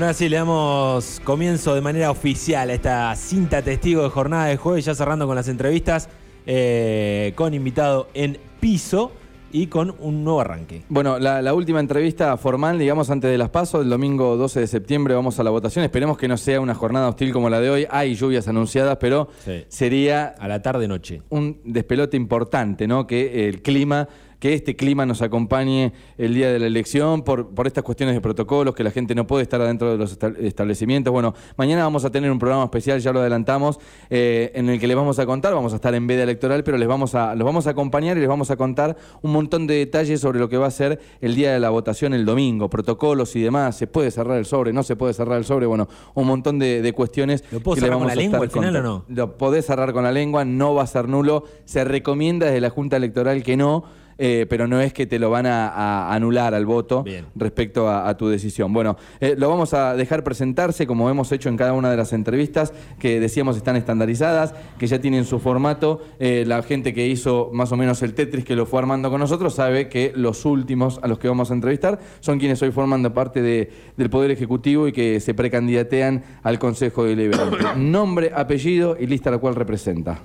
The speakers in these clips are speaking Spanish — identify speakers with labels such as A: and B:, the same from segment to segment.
A: Ahora sí, le damos comienzo de manera oficial a esta cinta testigo de jornada de jueves, ya cerrando con las entrevistas, eh, con invitado en piso y con un nuevo arranque.
B: Bueno, la, la última entrevista formal, digamos, antes de las pasos, el domingo 12 de septiembre vamos a la votación. Esperemos que no sea una jornada hostil como la de hoy. Hay lluvias anunciadas, pero
A: Sí.
B: sería
A: A la tarde-noche.
B: un despelote importante, ¿no? Que el clima, que este clima nos acompañe el día de la elección por, por estas cuestiones de protocolos, que la gente no puede estar adentro de los esta- establecimientos. Bueno, mañana vamos a tener un programa especial, ya lo adelantamos, eh, en el que les vamos a contar, vamos a estar en veda electoral, pero les vamos a, los vamos a acompañar y les vamos a contar un montón de detalles sobre lo que va a ser el día de la votación el domingo, protocolos y demás. ¿Se puede cerrar el sobre? ¿No se puede cerrar el sobre? Bueno, un montón de, de cuestiones.
A: ¿Lo puedo
B: que
A: cerrar
B: les
A: con
B: vamos
A: la
B: a
A: lengua al final o
B: contando. Lo podés cerrar con la lengua, no va a ser nulo. Se recomienda desde la Junta Electoral que no, eh, pero no es que te lo van a, a anular al voto
A: Bien.
B: respecto a, a tu decisión. Bueno, eh, lo vamos a dejar presentarse como hemos hecho en cada una de las entrevistas que decíamos están estandarizadas, que ya tienen su formato. Eh, la gente que hizo más o menos el Tetris que lo fue armando con nosotros sabe que los últimos a los que vamos a entrevistar son quienes hoy formando parte de- del Poder Ejecutivo y que se precandidatean al Consejo Deliberante. Nombre, apellido y lista a la cual representa.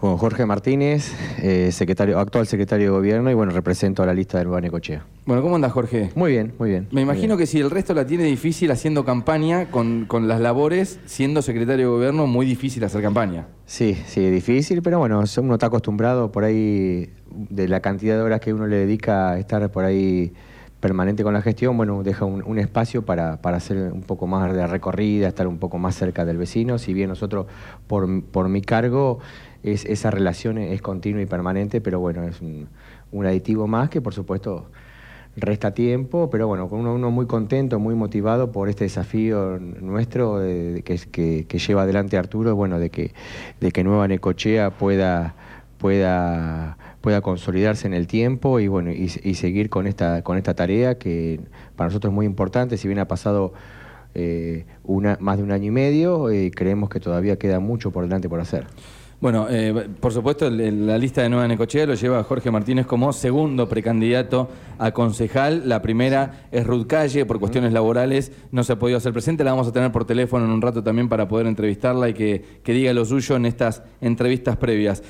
C: Bueno, Jorge Martínez, eh, secretario, actual secretario de Gobierno y bueno, represento a la lista del Nueva Necochea.
B: Bueno, ¿cómo andas, Jorge?
C: Muy bien, muy bien.
B: Me imagino que si el resto la tiene difícil haciendo campaña con, con las labores, siendo secretario de gobierno, muy difícil hacer campaña.
C: Sí, sí, difícil, pero bueno, uno está acostumbrado por ahí de la cantidad de horas que uno le dedica a estar por ahí permanente con la gestión, bueno, deja un, espacio para, para hacer un poco más de recorrida, estar un poco más cerca del vecino, si bien nosotros, por, por mi cargo, es, esa relación es continua y permanente, pero bueno, es un, aditivo más que por supuesto resta tiempo, pero bueno, con uno, muy contento, muy motivado por este desafío nuestro que- que lleva adelante Arturo, bueno, de que, de que Nueva Necochea pueda, pueda, pueda consolidarse en el tiempo y bueno, y, seguir con esta, con esta tarea que para nosotros es muy importante, si bien ha pasado eh, una, más de un año y medio, eh, creemos que todavía queda mucho por delante por hacer.
B: Bueno, eh, por supuesto, la lista de Nueva Necochea lo lleva Jorge Martínez como segundo precandidato a concejal. La primera es Ruth Calle, por cuestiones laborales no se ha podido hacer presente. La vamos a tener por teléfono en un rato también para poder entrevistarla y que, que diga lo suyo en estas entrevistas previas.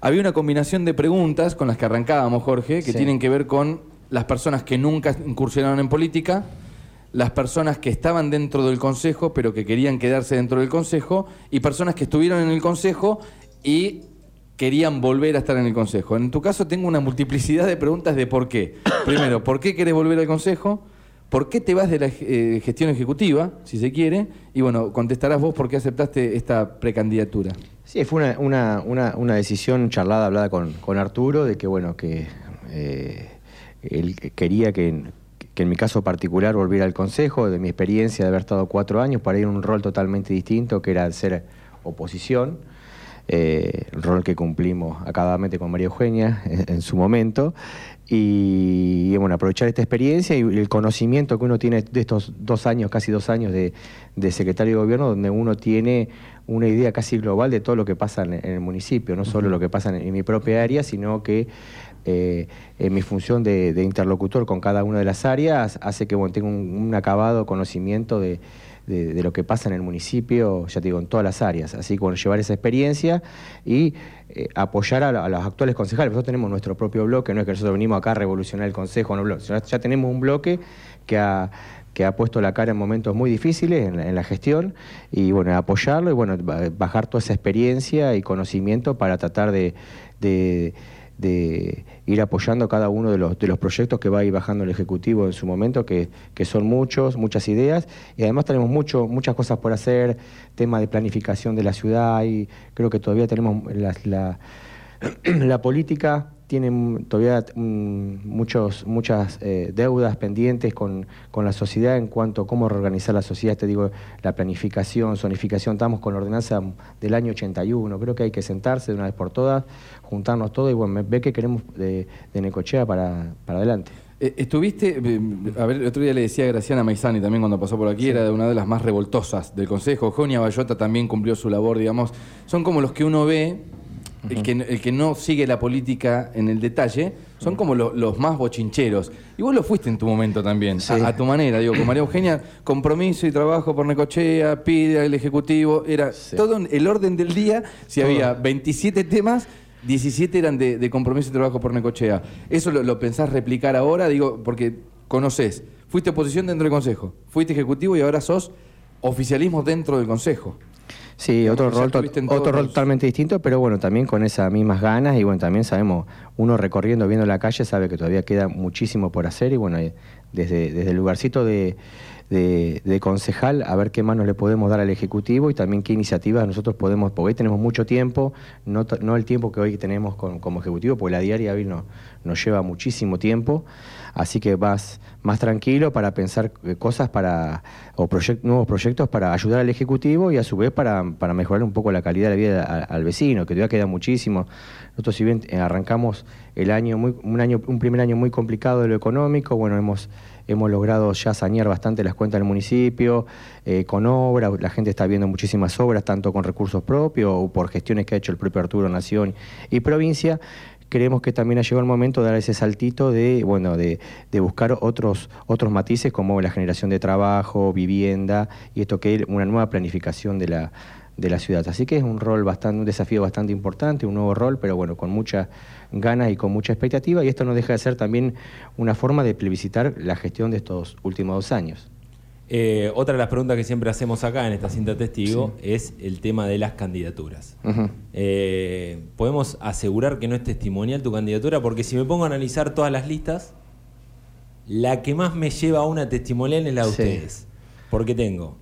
B: Había una combinación de preguntas con las que arrancábamos, Jorge, que
C: Sí.
B: tienen que ver con las personas que nunca incursionaron en política, las personas que estaban dentro del Consejo pero que querían quedarse dentro del Consejo y personas que estuvieron en el Consejo y querían volver a estar en el Consejo. En tu caso tengo una multiplicidad de preguntas de por qué. Primero, ¿por qué querés volver al Consejo? ¿Por qué te vas de la eh, gestión ejecutiva, si se quiere? Y bueno, contestarás vos por qué aceptaste esta precandidatura.
C: Sí, fue una, una, una, una decisión charlada, hablada con, con Arturo, de que, bueno, que eh, él quería que, en- que en mi caso particular volviera al Consejo, de mi experiencia de haber estado cuatro años, para ir a un rol totalmente distinto, que era ser oposición, eh, el rol que cumplimos acabadamente con María Eugenia en, en su momento, y, y, bueno, aprovechar esta experiencia y el conocimiento que uno tiene de estos dos años, casi dos años de, de secretario de gobierno, donde uno tiene una idea casi global de todo lo que pasa en, en el municipio, no solo lo que pasa en, en mi propia área, sino que eh, en mi función de, de interlocutor con cada una de las áreas hace que bueno, tenga un, un acabado conocimiento de, de- lo que pasa en el municipio, ya te digo, en todas las áreas. Así que bueno, llevar esa experiencia y eh, apoyar a, los actuales concejales. Nosotros tenemos nuestro propio bloque, no es que nosotros venimos acá a revolucionar el consejo, no, blo- ya, tenemos un bloque que ha que ha puesto la cara en momentos muy difíciles en la, gestión y bueno, apoyarlo y bueno, ba- bajar toda esa experiencia y conocimiento para tratar de- de ir apoyando cada uno de los, de los proyectos que va a ir bajando el Ejecutivo en su momento, que, que son muchos, muchas ideas, y además tenemos mucho, muchas cosas por hacer, tema de planificación de la ciudad, y creo que todavía tenemos la, la- la política tiene mm, todavía mm, muchos, muchas eh, deudas pendientes con, con la sociedad en cuanto a cómo reorganizar la sociedad. Te digo, la planificación, zonificación. Estamos con la ordenanza del año 81. Creo que hay que sentarse de una vez por todas, juntarnos todo y bueno, ver qué queremos de, de Necochea para, para adelante.
B: Eh, Estuviste, eh, a ver, el otro día le decía a Graciana Maizani también cuando pasó por aquí, era de una de las más revoltosas del Consejo. Jonia Bayota también cumplió su labor, digamos. Son como los que uno ve el, que, el que no sigue la política en el detalle, son como lo- los más bochincheros. Y vos lo fuiste en tu momento también,
C: Sí.
B: a, a tu manera. Digo, con María Eugenia, compromiso y trabajo por Necochea, pide al Ejecutivo, era todo el orden del día. Si
C: Todo.
B: había 27 temas, 17 eran de, de compromiso y trabajo por Necochea. ¿Eso lo, lo pensás replicar ahora? Digo, porque conoces, fuiste oposición dentro del Consejo, fuiste Ejecutivo y ahora sos oficialismo dentro del Consejo.
C: Sí, otro rol, otro totalmente distinto, pero bueno, también con esas mismas ganas y bueno, también sabemos, uno recorriendo, viendo la calle, sabe que todavía queda muchísimo por hacer y bueno, desde, desde el lugarcito de, de- de concejal, a ver qué manos le podemos dar al Ejecutivo y también qué iniciativas nosotros podemos, porque hoy tenemos mucho tiempo, no, no el tiempo que hoy tenemos con- como Ejecutivo, porque la diaria hoy no- nos lleva muchísimo tiempo, así que más, más tranquilo para pensar eh, cosas para, o nuevos proyectos para ayudar al Ejecutivo y a su vez para, para mejorar un poco la calidad de la vida al vecino, que todavía queda muchísimo. Nosotros si bien eh, arrancamos el año, muy, un año, un primer año muy complicado de lo económico, bueno, hemos, hemos logrado ya sanear bastante las cuentas del municipio, eh, con obras, la gente está viendo muchísimas obras, tanto con recursos propios o por gestiones que ha hecho el propio Arturo Nación y provincia. Creemos que también ha llegado el momento de dar ese saltito de, bueno, de, de buscar otros, otros matices como la generación de trabajo, vivienda y esto que es una nueva planificación de la, de la ciudad. Así que es un rol bastante, un desafío bastante importante, un nuevo rol, pero bueno, con muchas ganas y con mucha expectativa. Y esto no deja de ser también una forma de plebiscitar la gestión de estos últimos dos años.
A: Eh, otra de las preguntas que siempre hacemos acá en esta cinta testigo es el tema de las candidaturas. Eh, podemos asegurar que no es testimonial tu candidatura, porque si me pongo a analizar todas las listas, la que más me lleva a una testimonial es la de
C: Sí.
A: ustedes. Porque tengo,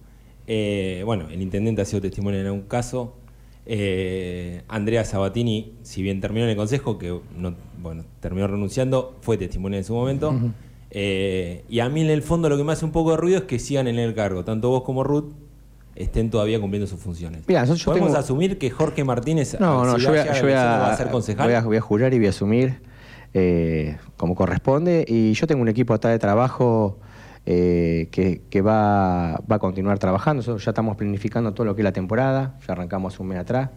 A: eh, bueno, el intendente ha sido testimonial en un caso, Andrea Sabatini, si bien terminó en el consejo, que no, bueno, terminó renunciando, fue testimonial en su momento. Eh, y a mí en el fondo lo que me hace un poco de ruido es que sigan en el cargo, tanto vos como Ruth estén todavía cumpliendo sus funciones.
C: Mira, yo-
A: ¿Podemos
C: tengo-
A: asumir que Jorge Martínez
C: No, no,
A: si
C: yo voy a, yo voy a-
A: va a ser concejal?
C: voy a- voy a jurar y voy a asumir eh, como corresponde. Y yo tengo un equipo acá de trabajo eh, que, que va, va a continuar trabajando. Nosotros ya estamos planificando todo lo que es la temporada, ya arrancamos un mes atrás.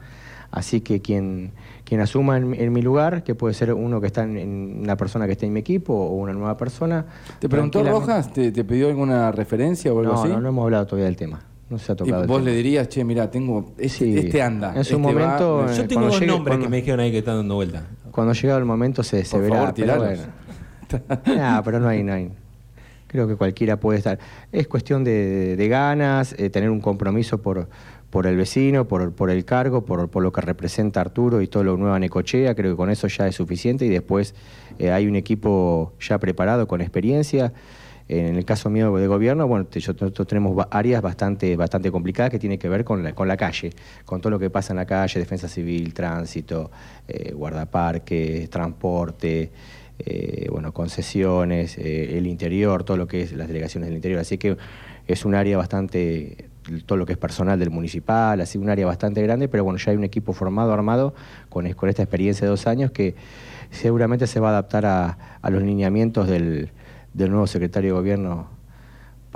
C: Así que quien, quien asuma en, en mi lugar, que puede ser uno que está en, en una persona que esté en mi equipo o una nueva persona.
B: ¿Te preguntó Rojas? ¿Te, te pidió alguna referencia o algo
C: No,
B: así?
C: no, no hemos hablado todavía del tema. No se ha
B: Y
C: tocado el
B: vos
C: tema.
B: le dirías, che, mira, tengo. Este,
C: Sí.
B: este anda.
C: En su
B: este
C: momento,
B: me-
A: Yo tengo dos
C: llegue-
A: nombres que me dijeron ahí que están dando vuelta.
C: Cuando llegado el momento se, se
B: Por
C: verá.
B: favor,
C: pero bueno. Nah, pero no hay, no hay. Creo que cualquiera puede estar. Es cuestión de, de ganas, eh, tener un compromiso por, por el vecino, por, por el cargo, por, por lo que representa Arturo y todo lo nuevo Necochea. Creo que con eso ya es suficiente y después eh, hay un equipo ya preparado con experiencia. En el caso mío de gobierno, bueno, nosotros tenemos áreas bastante, bastante complicadas que tienen que ver con la, con la calle, con todo lo que pasa en la calle, defensa civil, tránsito, eh, guardaparques, transporte, eh, bueno, concesiones, eh, el interior, todo lo que es las delegaciones del interior. Así que es un área bastante, todo lo que es personal del municipal, así un área bastante grande, pero bueno, ya hay un equipo formado, armado, con, con esta experiencia de dos años que seguramente se va a adaptar a, a los lineamientos del, del nuevo secretario de gobierno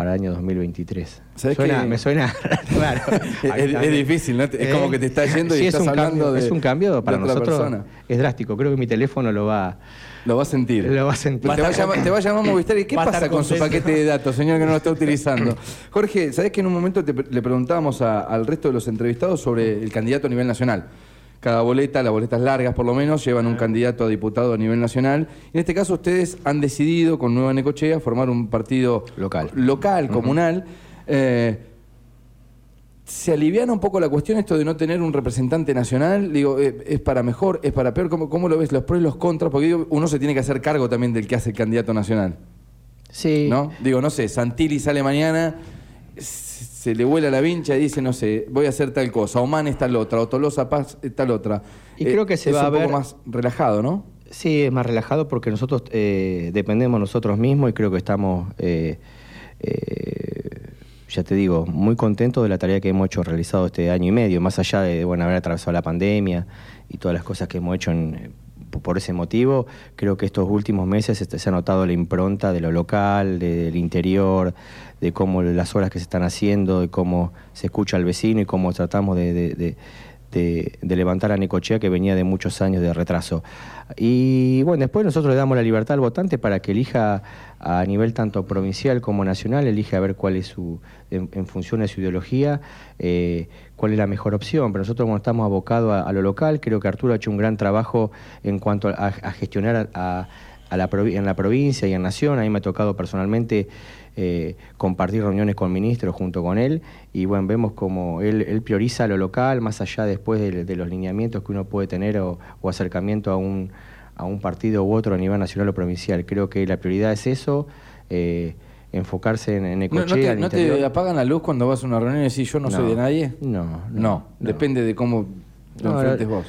C: para el año 2023.
B: ¿Sabés
C: Suena-
B: que-
C: Me suena raro.
B: Es, es difícil, ¿no? Es como que te está yendo y
C: Sí,
B: estás
C: es un
B: hablando
C: cambio,
B: de.
C: Es un cambio para nosotros.
B: persona.
C: Es drástico. Creo que mi teléfono lo va,
B: Lo vas a sentir.
C: lo va a sentir.
B: Te va, a llamar, te va a llamar Movistar y ¿qué
A: Va
B: pasa con su paquete de datos, señor, que no lo está utilizando? Jorge, ¿sabés que en un momento te- le preguntábamos a- al resto de los entrevistados sobre el candidato a nivel nacional? Cada boleta, las boletas largas por lo menos, llevan un candidato a diputado a nivel nacional. En este caso ustedes han decidido con Nueva Necochea formar un partido
C: Local.
B: local comunal. Eh, ¿Se aliviana un poco la cuestión esto de no tener un representante nacional? Digo, eh, ¿es para mejor, es para peor? ¿Cómo, cómo lo ves? Los pros y los contras, porque digo, uno se tiene que hacer cargo también del que hace el candidato nacional,
C: Sí.
B: ¿no? Digo, no sé, Santilli sale mañana, se le vuela la vincha y dice, no sé, voy a hacer tal cosa, Oman es tal otra, o Tolosa Paz es tal otra.
C: Y creo que se
B: es
C: va a
B: un poco
C: ver-
B: más relajado, ¿no?
C: Sí, es más relajado porque nosotros eh, dependemos nosotros mismos y creo que estamos, eh, eh, ya te digo, muy contentos de la tarea que hemos hecho realizado este año y medio, más allá de bueno, haber atravesado la pandemia y todas las cosas que hemos hecho en- por ese motivo. Creo que estos últimos meses este, se ha notado la impronta de lo local, de- del interior, de cómo las obras que se están haciendo, de cómo se escucha al vecino y cómo tratamos de, de- levantar a Necochea que venía de muchos años de retraso. Y bueno, después nosotros le damos la libertad al votante para que elija a nivel tanto provincial como nacional, elige a ver cuál es su, en, función de su ideología, eh, cuál es la mejor opción. Pero nosotros como estamos abocados a, lo local, creo que Arturo ha hecho un gran trabajo en cuanto a, gestionar a, la, en la provincia y en Nación. A mí me ha tocado personalmente eh, compartir reuniones con ministros junto con él y bueno, vemos como él, prioriza lo local más allá después de, los lineamientos que uno puede tener o, acercamiento a un, a un partido u otro a nivel nacional o provincial. Creo que la prioridad es eso. Eh, enfocarse en, en
B: Ecochea. ¿No, te, apagan la luz cuando vas a una reunión y decís yo no, soy de nadie?
C: No,
B: no. depende de cómo lo enfrentes vos.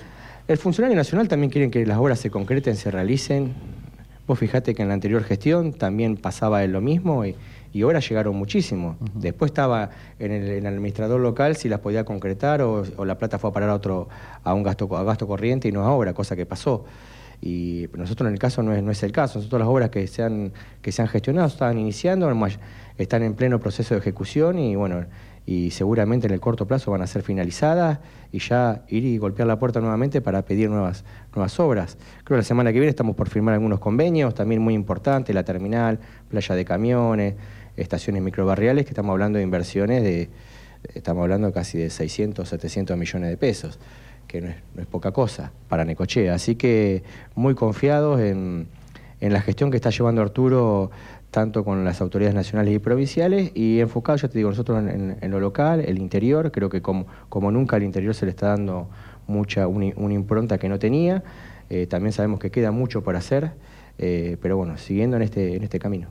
C: El funcionario nacional también quiere que las obras se concreten, se realicen. Vos fijate que en la anterior gestión también pasaba lo mismo y, ahora llegaron muchísimo. Después estaba en el, administrador local si las podía concretar o, la plata fue a parar a otro a un gasto a gasto corriente y no a obra, cosa que pasó. Y nosotros en el caso no es, no es el caso. Nosotros las obras que se han, que se han gestionado estaban iniciando, están en pleno proceso de ejecución y bueno, y seguramente en el corto plazo van a ser finalizadas y ya ir y golpear la puerta nuevamente para pedir nuevas, nuevas obras. Creo que la semana que viene estamos por firmar algunos convenios, también muy importantes, la terminal, playa de camiones, estaciones microbarriales, que estamos hablando de inversiones de, estamos hablando casi de 600, 700 millones de pesos que no es, poca cosa para Necochea. Así que muy confiados en, la gestión que está llevando Arturo tanto con las autoridades nacionales y provinciales y enfocado, ya te digo, nosotros en, lo local, el interior, creo que como, como, nunca al interior se le está dando mucha una, impronta que no tenía, eh, también sabemos que queda mucho por hacer, eh, pero bueno, siguiendo en este, en este camino.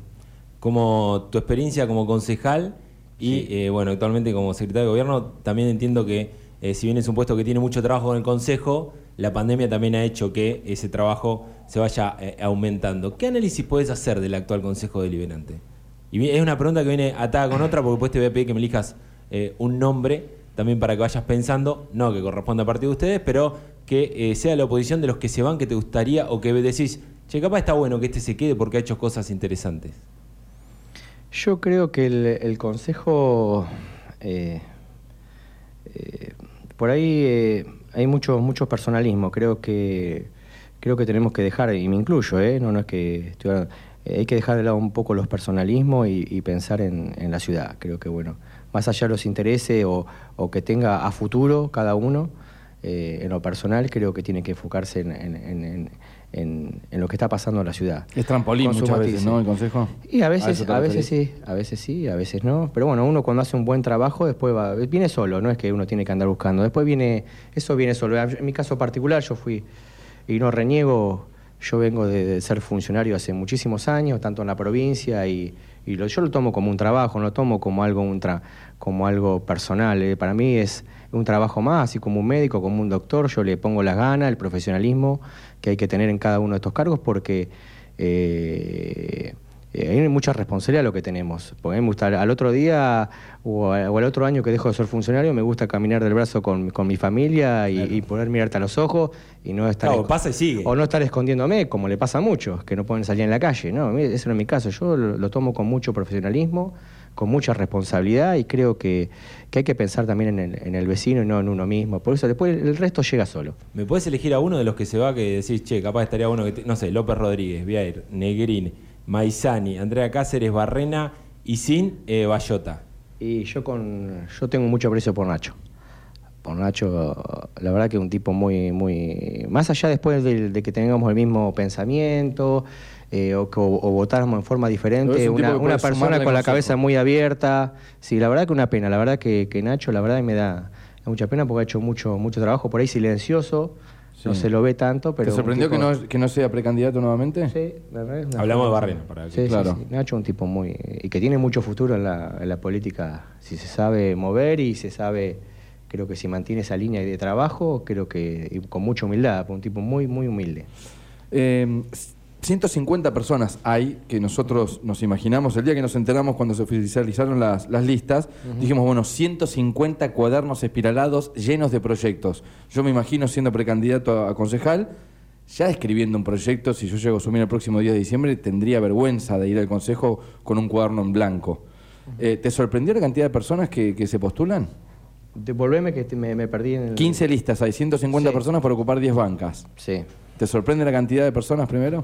A: Como tu experiencia como concejal y eh, bueno, actualmente como secretario de gobierno, también entiendo que eh, si bien es un puesto que tiene mucho trabajo en el Consejo, la pandemia también ha hecho que ese trabajo se vaya eh, aumentando. ¿Qué análisis puedes hacer del actual Consejo Deliberante? Y es una pregunta que viene atada con otra, porque después te voy a pedir que me elijas eh, un nombre también para que vayas pensando, no que corresponda a partir de ustedes, pero que sea la oposición de los que se van que te gustaría o que decís, che, capaz está bueno que este se quede porque ha hecho cosas interesantes.
C: Yo creo que el, Consejo por ahí eh, hay mucho, mucho personalismo. Creo que, creo que tenemos que dejar, y me incluyo, ¿eh? no, no es que eh, hay que dejar de lado un poco los personalismos y, pensar en, la ciudad. Creo que, bueno, más allá de los intereses o, que tenga a futuro cada uno, eh, en lo personal, creo que tiene que enfocarse en, en, lo que está pasando en la ciudad.
B: Es trampolín muchas veces, ¿no? El consejo.
C: Y a veces, a, veces sí, a veces sí, a veces no. Pero bueno, uno cuando hace un buen trabajo después va, viene solo, no es que uno tiene que andar buscando. Después viene, eso viene solo. En mi caso particular, yo fui y no reniego. Yo vengo de, ser funcionario hace muchísimos años, tanto en la provincia y, yo lo tomo como un trabajo, no lo tomo como algo, un como algo personal. Eh. Para mí es un trabajo más, así como un médico, como un doctor, yo le pongo las ganas, el profesionalismo que hay que tener en cada uno de estos cargos porque eh, eh, hay mucha responsabilidad lo que tenemos. Porque a mí me gusta al otro día o, al otro año que dejo de ser funcionario, me gusta caminar del brazo con, mi familia y, poder mirarte a los ojos y no estar.
A: pasa y sigue.
C: O no estar escondiéndome, como le pasa a muchos, que no pueden salir en la calle. No, ese no es mi caso. Yo lo tomo con mucho profesionalismo con mucha responsabilidad y creo que, hay que pensar también en el, vecino y no en uno mismo. Por eso después el resto llega solo.
A: ¿Me puedes elegir a uno de los que se va que decís, che, capaz estaría uno que, no sé, López Rodríguez, Viair, Negrín, Maizani, Andrea Cáceres, Barrena y sin eh, Bayota?
C: Y yo con yo tengo mucho aprecio por Nacho. Por Nacho, la verdad que es un tipo muy, muy. Más allá después de que tengamos el mismo pensamiento, eh, o, o, votáramos en forma diferente, una, persona con la cabeza muy abierta. Sí, la verdad que una pena, la verdad que, Nacho, la verdad me da mucha pena porque ha hecho mucho, mucho trabajo por ahí silencioso. No se lo ve tanto, pero.
B: ¿Te sorprendió que, no, que no sea precandidato nuevamente?
C: Sí, la verdad.
A: Hablamos de Barrena, para
C: sí, claro. Sí, Nacho un tipo muy. y que tiene mucho futuro en la, en la política. Si se sabe mover y se sabe creo que si mantiene esa línea de trabajo, creo que con mucha humildad, un tipo muy, muy humilde.
B: Eh, 150 personas hay que nosotros nos imaginamos, el día que nos enteramos cuando se oficializaron las, listas, dijimos, bueno, 150 cuadernos espiralados llenos de proyectos. Yo me imagino siendo precandidato a, concejal, ya escribiendo un proyecto, si yo llego a asumir el próximo día de diciembre, tendría vergüenza de ir al consejo con un cuaderno en blanco. Eh, ¿Te sorprendió la cantidad de personas que, se postulan?
C: Devolveme que me, me perdí en el...
B: 15 listas, hay 150
C: Sí.
B: personas por ocupar 10 bancas.
C: Sí.
B: ¿Te sorprende la cantidad de personas primero?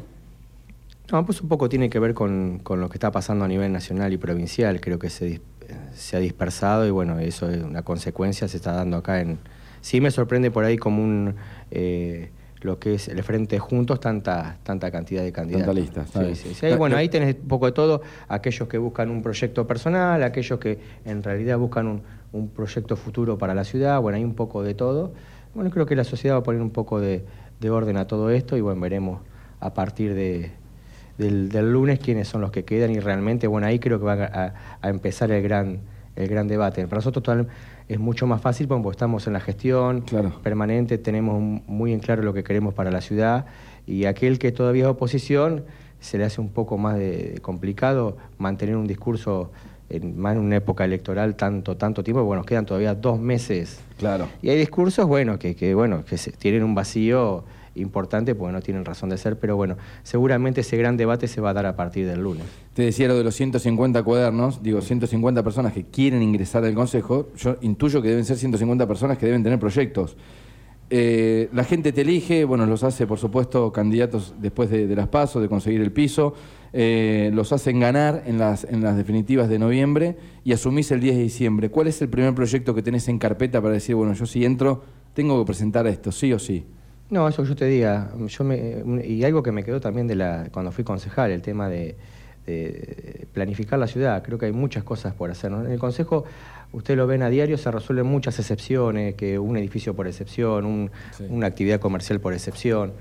C: No, pues un poco tiene que ver con, con lo que está pasando a nivel nacional y provincial. Creo que se, se ha dispersado y bueno, eso es una consecuencia, se está dando acá en... Sí me sorprende por ahí como un... eh, lo que es el Frente Juntos, tanta, tanta cantidad de candidatos.
B: Tanta lista,
C: Sí, sí, sí. Bueno, ahí tenés un poco de todo. Aquellos que buscan un proyecto personal, aquellos que en realidad buscan un, un proyecto futuro para la ciudad. Bueno, hay un poco de todo. Bueno, creo que la sociedad va a poner un poco de, de orden a todo esto y bueno, veremos a partir de, del, del lunes quiénes son los que quedan y realmente, bueno, ahí creo que va a, a empezar el gran, el gran debate. Para nosotros total- es mucho más fácil porque estamos en la gestión
B: Claro.
C: permanente, tenemos muy en claro lo que queremos para la ciudad y aquel que todavía es oposición se le hace un poco más de, de complicado mantener un discurso en, más en una época electoral tanto tanto tiempo, bueno, nos quedan todavía dos meses
B: Claro.
C: y hay discursos, bueno, que, que, bueno, que se- tienen un vacío importante porque no tienen razón de ser, pero bueno, seguramente ese gran debate se va a dar a partir del lunes.
B: Te decía lo de los 150 cuadernos, digo, 150 personas que quieren ingresar al Consejo, yo intuyo que deben ser 150 personas que deben tener proyectos. Eh, la gente te elige, bueno, los hace, por supuesto, candidatos después de, las pasos, de conseguir el piso, eh, los hacen ganar en las, en las definitivas de noviembre y asumís el 10 de diciembre. ¿Cuál es el primer proyecto que tenés en carpeta para decir, bueno, yo si entro, tengo que presentar esto, sí o sí?
C: No, eso que yo te diga, yo me, y algo que me quedó también de la cuando fui concejal, el tema de, de planificar la ciudad. Creo que hay muchas cosas por hacer. ¿no? En el Consejo, ustedes lo ven a diario, se resuelven muchas excepciones, que un edificio por excepción, un-
A: Sí.
C: una actividad comercial por excepción.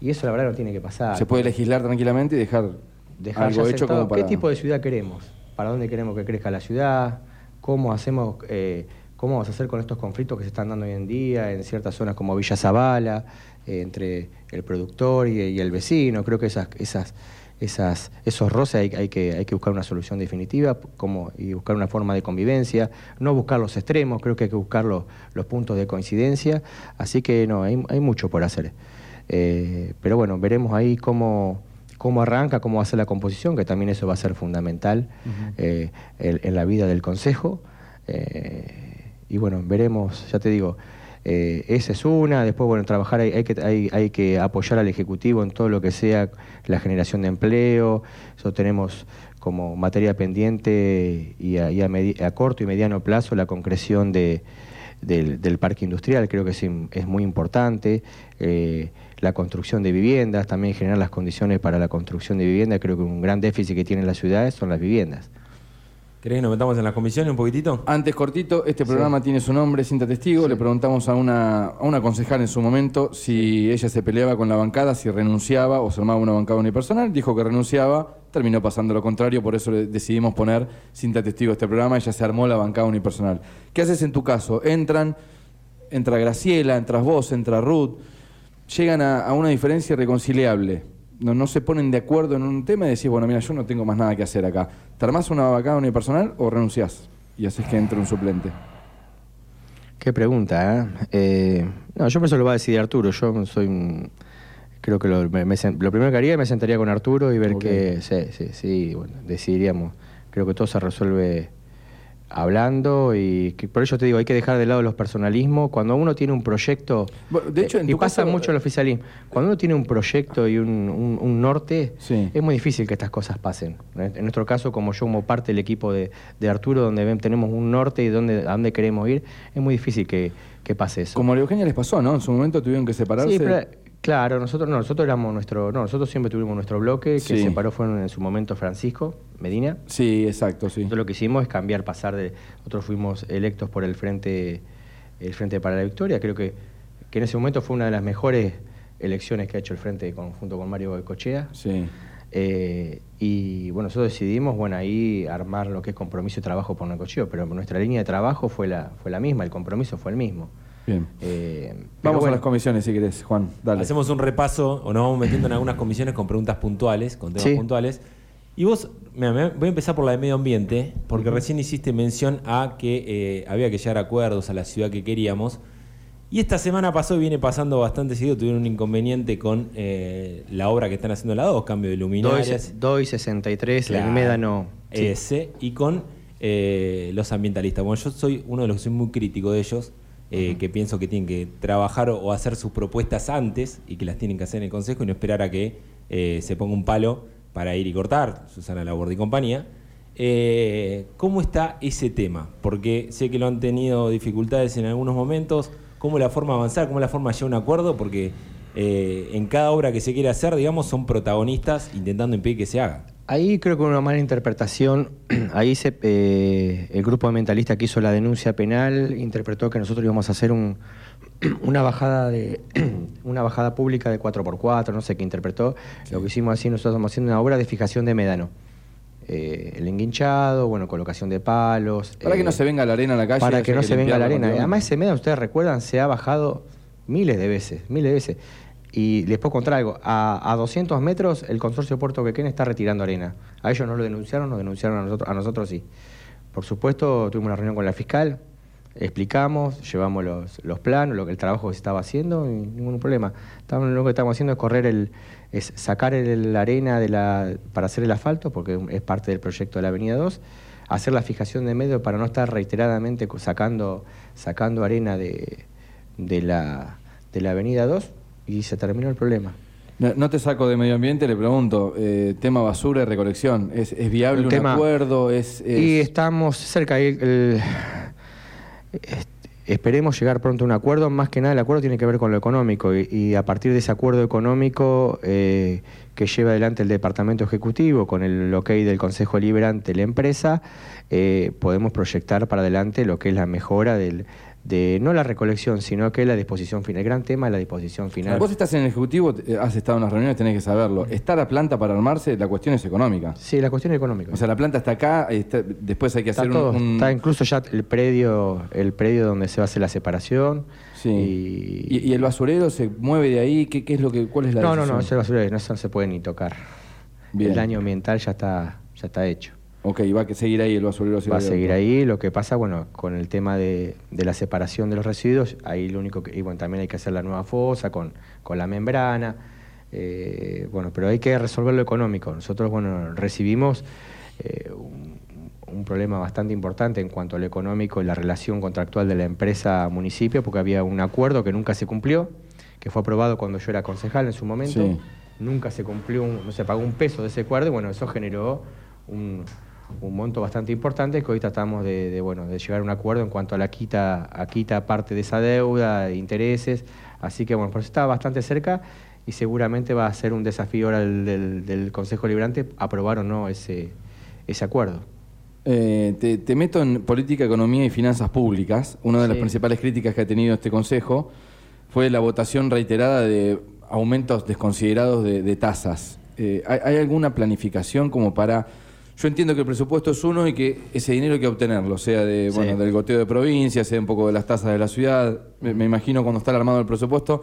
C: Y eso la verdad no tiene que pasar.
B: Se puede legislar tranquilamente y dejar,
C: dejar
B: algo hecho como para...
C: qué tipo de ciudad queremos, para dónde queremos que crezca la ciudad, cómo hacemos, eh, cómo vamos a hacer con estos conflictos que se están dando hoy en día en ciertas zonas como Villa Zabala, eh, entre el productor y, y el vecino. Creo que esas, esas, esas, esos roces hay, hay que, hay que buscar una solución definitiva como, y buscar una forma de convivencia, no buscar los extremos, creo que hay que buscar los, los puntos de coincidencia. Así que no, hay, hay mucho por hacer. Eh, pero bueno, veremos ahí cómo, cómo arranca, cómo va a ser la composición, que también eso va a ser fundamental eh, en, en la vida del Consejo. Eh, y bueno, veremos, ya te digo, eh, esa es una, después bueno, trabajar, hay, hay que, hay, que apoyar al Ejecutivo en todo lo que sea la generación de empleo, eso tenemos como materia pendiente y a, y a corto y mediano plazo la concreción de, del, del parque industrial, creo que es muy importante. Eh, la construcción de viviendas, también generar las condiciones para la construcción de viviendas. Creo que un gran déficit que tienen las ciudades son las viviendas.
A: ¿Querés que nos metamos en las comisiones un poquitito?
B: Antes cortito, este programa tiene su nombre, Cinta Testigo. Le preguntamos a una, a una concejal en su momento si ella se peleaba con la bancada, si renunciaba o se armaba una bancada unipersonal. Dijo que renunciaba, terminó pasando lo contrario, por eso decidimos poner Cinta Testigo a este programa. Ella se armó la bancada unipersonal. ¿Qué haces en tu caso? Entran, entra Graciela, entras vos, entra Ruth, llegan a, a una diferencia irreconciliable. No, no se ponen de acuerdo en un tema y decís, bueno, mira, yo no tengo más nada que hacer acá. ¿Te armás una bancada unipersonal o renunciás? Y haces que entre un suplente.
C: Qué pregunta, ¿eh? Eh, no, yo pienso que lo va a decidir Arturo. Yo soy un- Creo que lo, me- me sen- lo primero que haría me sentaría con Arturo y ver que... Sí, sí, sí, bueno, decidiríamos. Creo que todo se resuelve hablando y que- por eso te digo, hay que dejar de lado los personalismos. Cuando uno tiene un proyecto...
B: Bueno, de hecho, en
C: y pasa
B: caso-
C: mucho el oficialismo. Cuando uno tiene un proyecto y un, un- un norte,
B: Sí.
C: es muy difícil que estas cosas pasen. En nuestro caso, como yo como parte del equipo de, de Arturo, donde tenemos un norte y donde, a dónde queremos ir, es muy difícil que, que pase eso.
B: Como a Eugenia les pasó, ¿no? En su momento tuvieron que separarse.
C: Sí, pero, claro, nosotros no, nosotros éramos nuestro, no, nosotros siempre tuvimos nuestro bloque, que
B: Sí.
C: separó fue en su momento Francisco Medina.
B: Sí, exacto, sí.
C: Nosotros lo que hicimos es cambiar, pasar de, nosotros fuimos electos por el frente, el frente para la victoria. Creo que, que en ese momento fue una de las mejores elecciones que ha hecho el frente con- junto con Mario Goicochea.
B: Sí.
C: Eh, y bueno, nosotros decidimos, bueno, ahí armar lo que es compromiso y trabajo por Necocheo, pero nuestra línea de trabajo fue la, fue la misma, el compromiso fue el mismo.
B: Bien.
C: Eh,
B: Vamos
C: bueno,
B: a las comisiones si querés, Juan. Dale.
A: Hacemos un repaso o nos vamos metiendo en algunas comisiones con preguntas puntuales, con temas
C: Sí.
A: puntuales. Y vos, mira, voy a empezar por la de medio ambiente, porque recién hiciste mención a que eh, había que llegar a acuerdos a la ciudad que queríamos. Y esta semana pasó y viene pasando bastante seguido, tuvieron un inconveniente con eh, la obra que están haciendo la 2, cambio de luminarias.
C: Doy, doy 63,
A: Claro.
C: el médano. sí.
A: Ese, y con eh, los ambientalistas. Bueno, yo soy uno de los que soy muy crítico de ellos, eh, que pienso que tienen que trabajar o hacer sus propuestas antes y que las tienen que hacer en el Consejo y no esperar a que eh, se ponga un palo para ir y cortar, Susana Laborde y compañía. Eh, ¿Cómo está ese tema? Porque sé que lo han tenido dificultades en algunos momentos. ¿Cómo la forma de avanzar? ¿Cómo la forma de llegar a un acuerdo? Porque eh, en cada obra que se quiere hacer, digamos, son protagonistas intentando impedir que se haga.
C: Ahí creo que una mala interpretación, ahí se, eh, el grupo ambientalista que hizo la denuncia penal interpretó que nosotros íbamos a hacer un, una bajada de una bajada pública de 4x4, no sé qué interpretó. Lo que hicimos así, nosotros estamos haciendo una obra de fijación de médano. Eh, el enguinchado, bueno, colocación de palos.
B: Para que
C: eh,
B: no se venga la arena a la calle.
C: para que no se venga la arena. Además, ese médano, ustedes recuerdan, se ha bajado miles de veces, miles de veces. Y les puedo contar algo, a, a 200 metros el consorcio Puerto Quequén está retirando arena. A ellos no lo denunciaron, nos denunciaron a nosotros, a nosotros sí. Por supuesto, tuvimos una reunión con la fiscal, explicamos, llevamos los, los planos, lo que el trabajo que se estaba haciendo, y ningún problema. Estamos- lo que estamos haciendo es correr el, es sacar la arena de la, para hacer el asfalto, porque es parte del proyecto de la Avenida 2, hacer la fijación de medio para no estar reiteradamente sacando, sacando arena de, de, la, de la Avenida 2 y se terminó el problema.
B: No, no te saco de medio ambiente, le pregunto, eh, tema basura y recolección, ¿es, es viable
C: El
B: un
C: tema-
B: acuerdo? ¿Es, es-
C: Y estamos cerca. el- esperemos llegar pronto a un acuerdo. Más que nada, el acuerdo tiene que ver con lo económico. Y, y a partir de ese acuerdo económico eh, que lleva adelante el Departamento Ejecutivo, con el ok del Consejo Liberante la empresa, eh, podemos proyectar para adelante lo que es la mejora del, de no la recolección, sino que la disposición final. El gran tema es la disposición final.
B: Vos estás en el Ejecutivo, eh, has estado en las reuniones, tenés que saberlo. ¿Está la planta para armarse? La cuestión es económica.
C: Sí, la cuestión es económica.
B: O sea, la planta está acá, está- después hay que
C: Está,
B: hacer un-
C: todo,
B: un...
C: está incluso ya el predio, el predio donde se va a hacer la separación.
B: Sí.
C: Y,
B: ¿Y, y el basurero se mueve de ahí? ¿Qué, qué es lo que, ¿Cuál es la
C: no, no,
B: decisión?
C: no, ese basurero no, eso no se puede ni tocar.
B: Bien.
C: El daño ambiental ya está, ya está hecho.
B: Ok, va a seguir ahí el basurero.
C: Va a seguir ahí. Lo que pasa, bueno, con el tema de, de la separación de los residuos, ahí lo único que. Y bueno, también hay que hacer la nueva fosa con, con la membrana. eh, bueno, pero hay que resolver lo económico. Nosotros, bueno, recibimos eh, un, un problema bastante importante en cuanto a lo económico y la relación contractual de la empresa-municipio, porque había un acuerdo que nunca se cumplió, que fue aprobado cuando yo era concejal en su momento.
B: Sí.
C: Nunca se cumplió, un- no se pagó un peso de ese acuerdo y bueno, eso generó un, un monto bastante importante que hoy tratamos de, de, bueno, de llegar a un acuerdo en cuanto a la quita, a quita parte de esa deuda, de intereses. Así que bueno, por eso está bastante cerca y seguramente va a ser un desafío ahora del, del- del Consejo Liberante aprobar o no ese, ese acuerdo.
B: Eh, te, te meto en política, economía y finanzas públicas. Una de las principales críticas que ha tenido este Consejo fue la votación reiterada de aumentos desconsiderados de, de tasas. Eh, ¿hay, hay alguna planificación como para...? Yo entiendo que el presupuesto es uno y que ese dinero hay que obtenerlo, sea de,
C: Sí.
B: bueno, del goteo de provincia, sea un poco de las tasas de la ciudad. Me, me imagino cuando está armado el presupuesto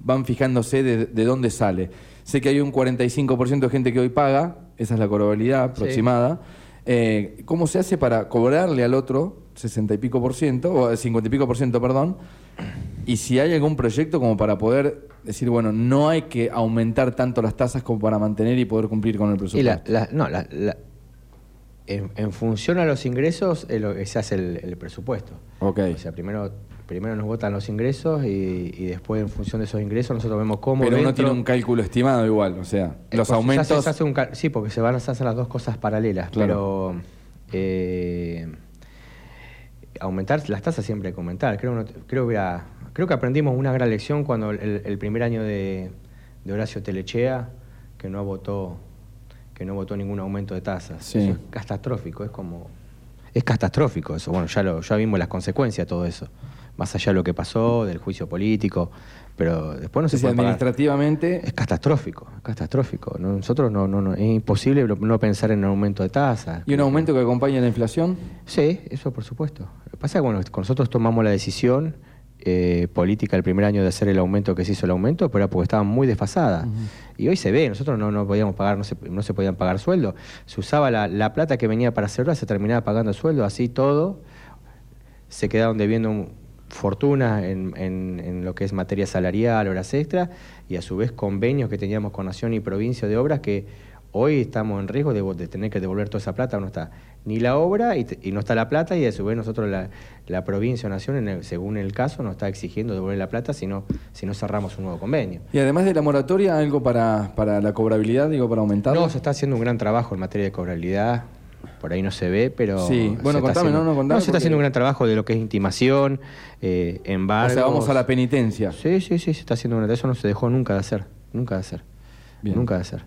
B: van fijándose de, de dónde sale. Sé que hay un 45% de gente que hoy paga, esa es la cobrabilidad
C: Sí.
B: aproximada. Eh, ¿Cómo se hace para cobrarle al otro 60 y pico por ciento, o 50 y pico por ciento, perdón? Y si hay algún proyecto como para poder decir, bueno, no hay que aumentar tanto las tasas como para mantener y poder cumplir con el
C: Y
B: presupuesto.
C: la, la- no, la- la- en, en función a los ingresos es lo que se hace el, el presupuesto.
B: Ok.
C: O sea, primero, primero nos votan los ingresos y, y después en función de esos ingresos nosotros vemos cómo
B: Pero uno tiene un cálculo estimado igual, o sea,
C: Eh,
B: los
C: pues, se
B: aumentos...
C: hace- se hace un cal- sí, porque se van a hacer las dos cosas paralelas,
B: Claro.
C: pero eh, aumentar las tasas siempre hay que aumentar. Creo, no- creo, que, era- creo que aprendimos una gran lección cuando el, el primer año de, de Horacio Telechea, que no votó que no votó ningún aumento de tasas.
B: Sí.
C: Eso es catastrófico, es como es catastrófico eso. Bueno, ya lo ya vimos las consecuencias de todo eso. Más allá de lo que pasó, del juicio político, pero después no se puede pagar.
B: administrativamente...
C: Es catastrófico, es catastrófico. No, Nosotros no, no, no, es imposible no- pensar en un aumento de tasas.
B: ¿Y un aumento que acompañe la inflación?
C: Sí, eso por supuesto. Lo que pasa es que bueno, nosotros tomamos la decisión eh, política el primer año de hacer el aumento que se hizo el aumento, pero era porque estaba muy desfasada. Y hoy se ve, nosotros no, no podíamos pagar, no se, no se podían pagar sueldo. Se usaba la, la plata que venía para hacer obras, se terminaba pagando sueldo, así todo. Se quedaron debiendo un- fortunas en, en- en lo que es materia salarial, horas extras, y a su vez convenios que teníamos con Nación y provincia de obras que Hoy estamos en riesgo de, de tener que devolver toda esa plata, no está ni la obra y, y no está la plata y a su vez nosotros la, la provincia o nación, en el- según el caso, nos está exigiendo devolver la plata si no, si no cerramos un nuevo convenio.
B: Y además de la moratoria, algo para, para la cobrabilidad, digo, para aumentar.
C: No, se está haciendo un gran trabajo en materia de cobrabilidad. Por ahí no se ve, pero.
B: Sí. Bueno, contame,
C: haciendo-
B: no, no, contame
C: se está haciendo un gran trabajo de lo que es intimación, eh,
B: o
C: embargos.
B: sea, vamos a la penitencia.
C: Sí, sí, sí, se está haciendo una. Eso no se dejó nunca de hacer. Nunca de hacer.
B: Bien.
C: Nunca de hacer.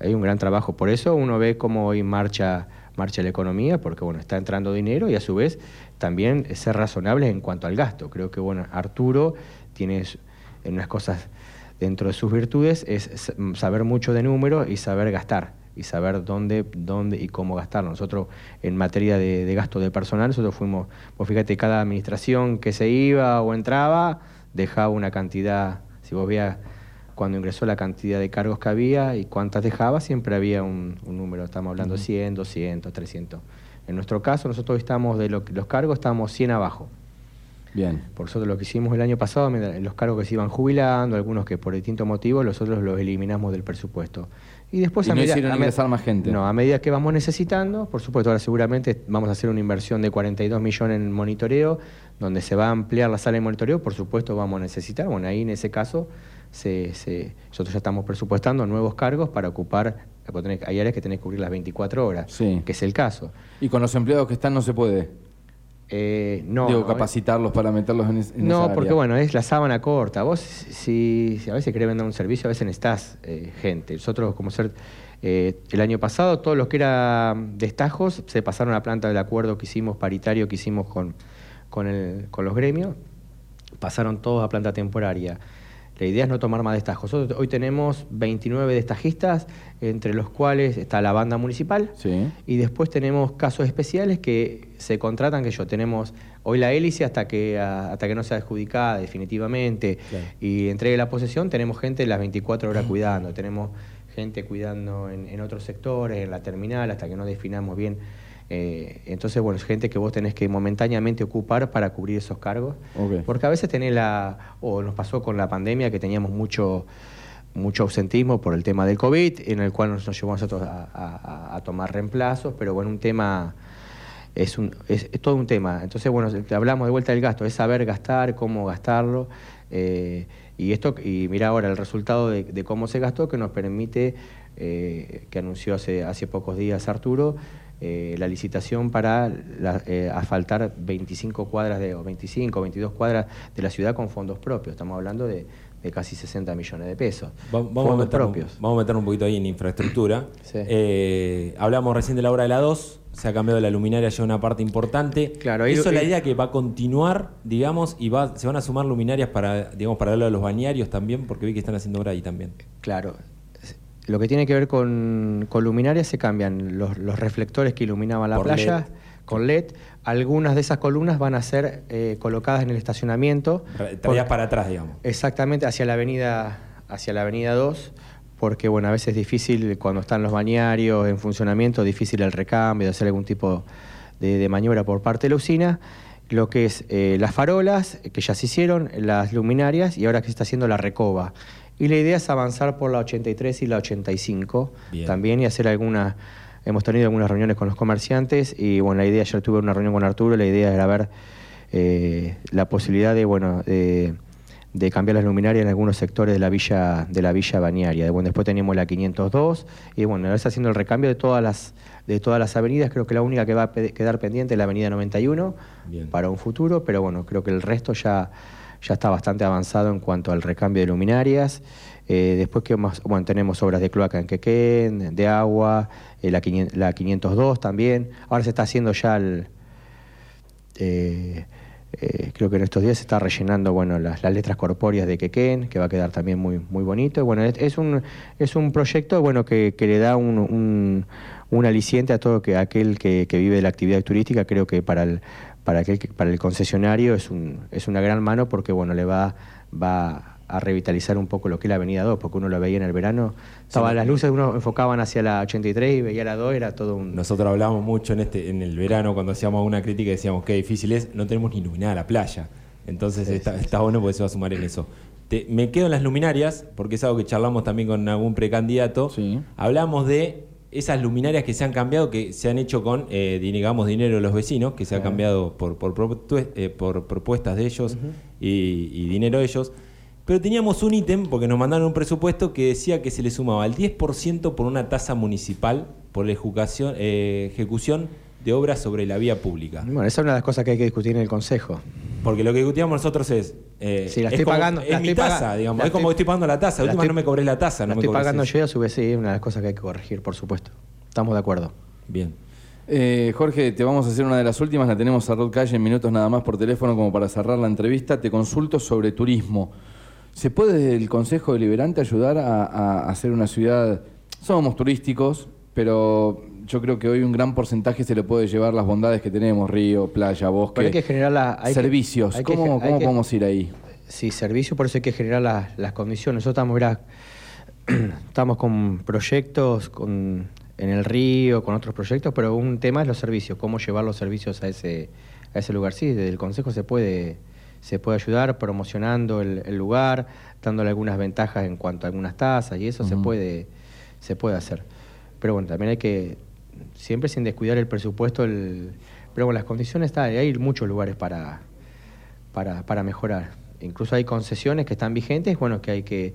C: Hay un gran trabajo. Por eso uno ve cómo hoy marcha, marcha la economía, porque bueno, está entrando dinero y a su vez también ser razonables en cuanto al gasto. Creo que bueno, Arturo tiene en unas cosas dentro de sus virtudes es saber mucho de números y saber gastar y saber dónde, dónde y cómo gastarlo. Nosotros en materia de, de gasto de personal, nosotros fuimos, vos fíjate, cada administración que se iba o entraba dejaba una cantidad, si vos veas cuando ingresó la cantidad de cargos que había y cuántas dejaba, siempre había un, un número, estamos hablando 100, 200, 300. En nuestro caso, nosotros estamos de lo los cargos, estamos 100 abajo.
B: Bien.
C: Por nosotros lo que hicimos el año pasado, los cargos que se iban jubilando, algunos que por distintos motivos, nosotros los eliminamos del presupuesto. Y después
B: Y
C: a
B: no
C: medida-
B: hicieron
C: a
B: ingresar más gente.
C: No, a medida que vamos necesitando, por supuesto, ahora seguramente vamos a hacer una inversión de 42 millones en monitoreo, donde se va a ampliar la sala de monitoreo, por supuesto vamos a necesitar, bueno, ahí en ese caso se, se- nosotros ya estamos presupuestando nuevos cargos para ocupar, hay áreas que tenés que cubrir las 24 horas,
B: Sí.
C: que es el caso.
B: Y con los empleados que están no se puede.
C: Eh, no,
B: digo,
C: no,
B: capacitarlos para meterlos en, es- en esa
C: No,
B: área.
C: porque bueno, es la sábana corta. Vos, si, si a veces querés vender un servicio, a veces necesitas eh, gente. Nosotros, como ser, eh, el año pasado, todos los que eran destajos se pasaron a planta del acuerdo que hicimos, paritario que hicimos con, con, el- con los gremios, pasaron todos a planta temporaria. La idea es no tomar más destajos. Nosotros hoy tenemos 29 destajistas, entre los cuales está la banda municipal.
B: Sí.
C: Y después tenemos casos especiales que se contratan, que yo tenemos hoy la hélice hasta que, a- hasta que no sea adjudicada definitivamente
A: Claro.
C: y entregue la posesión, tenemos gente las 24 horas cuidando, tenemos gente cuidando en, en otros sectores, en la terminal, hasta que no definamos bien. Eh, entonces, bueno, es gente que vos tenés que momentáneamente ocupar para cubrir esos cargos. Porque a veces tenés la, o nos pasó con la pandemia que teníamos mucho mucho ausentismo por el tema del COVID, en el cual nos, nos llevó a nosotros a, a- a tomar reemplazos, pero bueno, un tema, es, un, es, es todo un tema. Entonces, bueno, te hablamos de vuelta del gasto, es saber gastar, cómo gastarlo, eh, y esto, y mira ahora el resultado de, de cómo se gastó, que nos permite, eh, que anunció hace, hace pocos días Arturo, eh, la licitación para la- eh, asfaltar 25 cuadras de, o 25 o 22 cuadras de la ciudad con fondos propios. Estamos hablando de, de casi 60 millones de pesos.
A: Va- Vamos a,
C: fondos
A: meter,
C: propios.
A: vamos a meter un poquito ahí en infraestructura.
C: Sí.
A: Eh, hablamos recién de la obra de la 2, se ha cambiado la luminaria ya una parte importante.
C: Claro,
A: Eso es la idea que va a continuar, digamos, y va, se van a sumar luminarias para, digamos, para darle a los bañarios también, porque vi que están haciendo obra ahí también.
C: Claro. Lo que tiene que ver con, con luminarias se cambian los, los reflectores que iluminaban la
A: Por
C: playa
A: LED.
C: con LED. Algunas de esas columnas van a ser eh, colocadas en el estacionamiento.
A: Traías para atrás, digamos.
C: Exactamente, hacia la avenida, hacia la avenida 2, porque bueno, a veces es difícil cuando están los bañarios en funcionamiento, difícil el recambio, de hacer algún tipo de, de maniobra por parte de la usina. Lo que es eh, las farolas, que ya se hicieron, las luminarias, y ahora que se está haciendo la recoba. Y la idea es avanzar por la 83 y la 85
A: Bien.
C: también y hacer algunas. Hemos tenido algunas reuniones con los comerciantes y bueno, la idea, ayer tuve una reunión con Arturo, la idea era ver eh, la posibilidad de, bueno, de, de cambiar las luminarias en algunos sectores de la villa, de la villa bañaria. Bueno, después teníamos la 502 y bueno, ahora está haciendo el recambio de todas las de todas las avenidas, creo que la única que va a quedar pendiente es la avenida 91
A: Bien.
C: para un futuro, pero bueno, creo que el resto ya, ya está bastante avanzado en cuanto al recambio de luminarias. Eh, después que más, bueno, tenemos obras de cloaca en Quequén, de agua, eh, la, 500 la 502 también. Ahora se está haciendo ya el, eh, creo que en estos días se está rellenando bueno, las, las letras corpóreas de Quequén, que va a quedar también muy, muy bonito. Bueno, es, un, es un proyecto bueno, que, que le da un, un, un aliciente a todo que, aquel que, que vive de la actividad turística. Creo que para el, para aquel que- para el concesionario es, un, es una gran mano porque bueno, le va, va a revitalizar un poco lo que es la Avenida 2, porque uno lo veía en el verano. Estaban
A: Sí.
C: las luces, uno enfocaban hacia la 83 y veía la 2, era todo un...
A: Nosotros hablábamos mucho en este en el verano cuando hacíamos una crítica y decíamos qué difícil es, no tenemos ni iluminada la playa. Entonces
C: Sí,
A: está,
C: sí,
A: está bueno porque se va a sumar en eso. te- me quedo en las luminarias, porque es algo que charlamos también con algún precandidato.
B: Sí.
A: Hablamos de esas luminarias que se han cambiado, que se han hecho con, eh, digamos, dinero de los vecinos, que se ha cambiado por, eh, por propuestas de ellos y, y dinero de ellos. Pero teníamos un ítem, porque nos mandaron un presupuesto que decía que se le sumaba el 10% por una tasa municipal por la ejecución, eh, ejecución de obras sobre la vía pública.
C: Bueno, esa es una de las cosas que hay que discutir en el Consejo.
A: Porque lo que discutíamos nosotros es. eh,
C: Sí, la
A: es
C: estoy
A: como-
C: pagando,
A: Es
C: la
A: mi tasa,
C: paga-
A: digamos.
C: la
A: Es como
C: estoy-
A: que estoy pagando la tasa.
C: la
A: Última
C: estoy-
A: no me cobré la tasa.
C: La
A: no me
C: estoy pagando
A: eso.
C: yo y a su vez sí, es una de las cosas que hay que corregir, por supuesto. Estamos de acuerdo.
A: Bien.
B: Eh, Jorge, te vamos a hacer una de las últimas, la tenemos a Rod Calle en minutos nada más por teléfono como para cerrar la entrevista. Te consulto sobre turismo. ¿Se puede desde el Consejo Deliberante ayudar a, a hacer una ciudad? Somos turísticos, pero yo creo que hoy un gran porcentaje se le puede llevar las bondades que tenemos, río, playa, bosque,
C: Pero hay que generar la- hay que-
B: servicios.
C: hay
B: ¿Cómo, cómo
C: que-
B: podemos ir ahí?
C: Sí, servicio, por eso hay que generar las, las condiciones. Nosotros estamos, mirá, estamos con proyectos con, en el río, con otros proyectos, pero un tema es los servicios, cómo llevar los servicios a ese, a ese lugar. Sí, desde el Consejo se puede, se puede ayudar promocionando el, el lugar, dándole algunas ventajas en cuanto a algunas tasas, y eso se, puede, se puede hacer. Pero bueno, también hay que, siempre sin descuidar el presupuesto, el, pero bueno, las condiciones están, hay muchos lugares para, para, para mejorar. Incluso hay concesiones que están vigentes, bueno, que hay que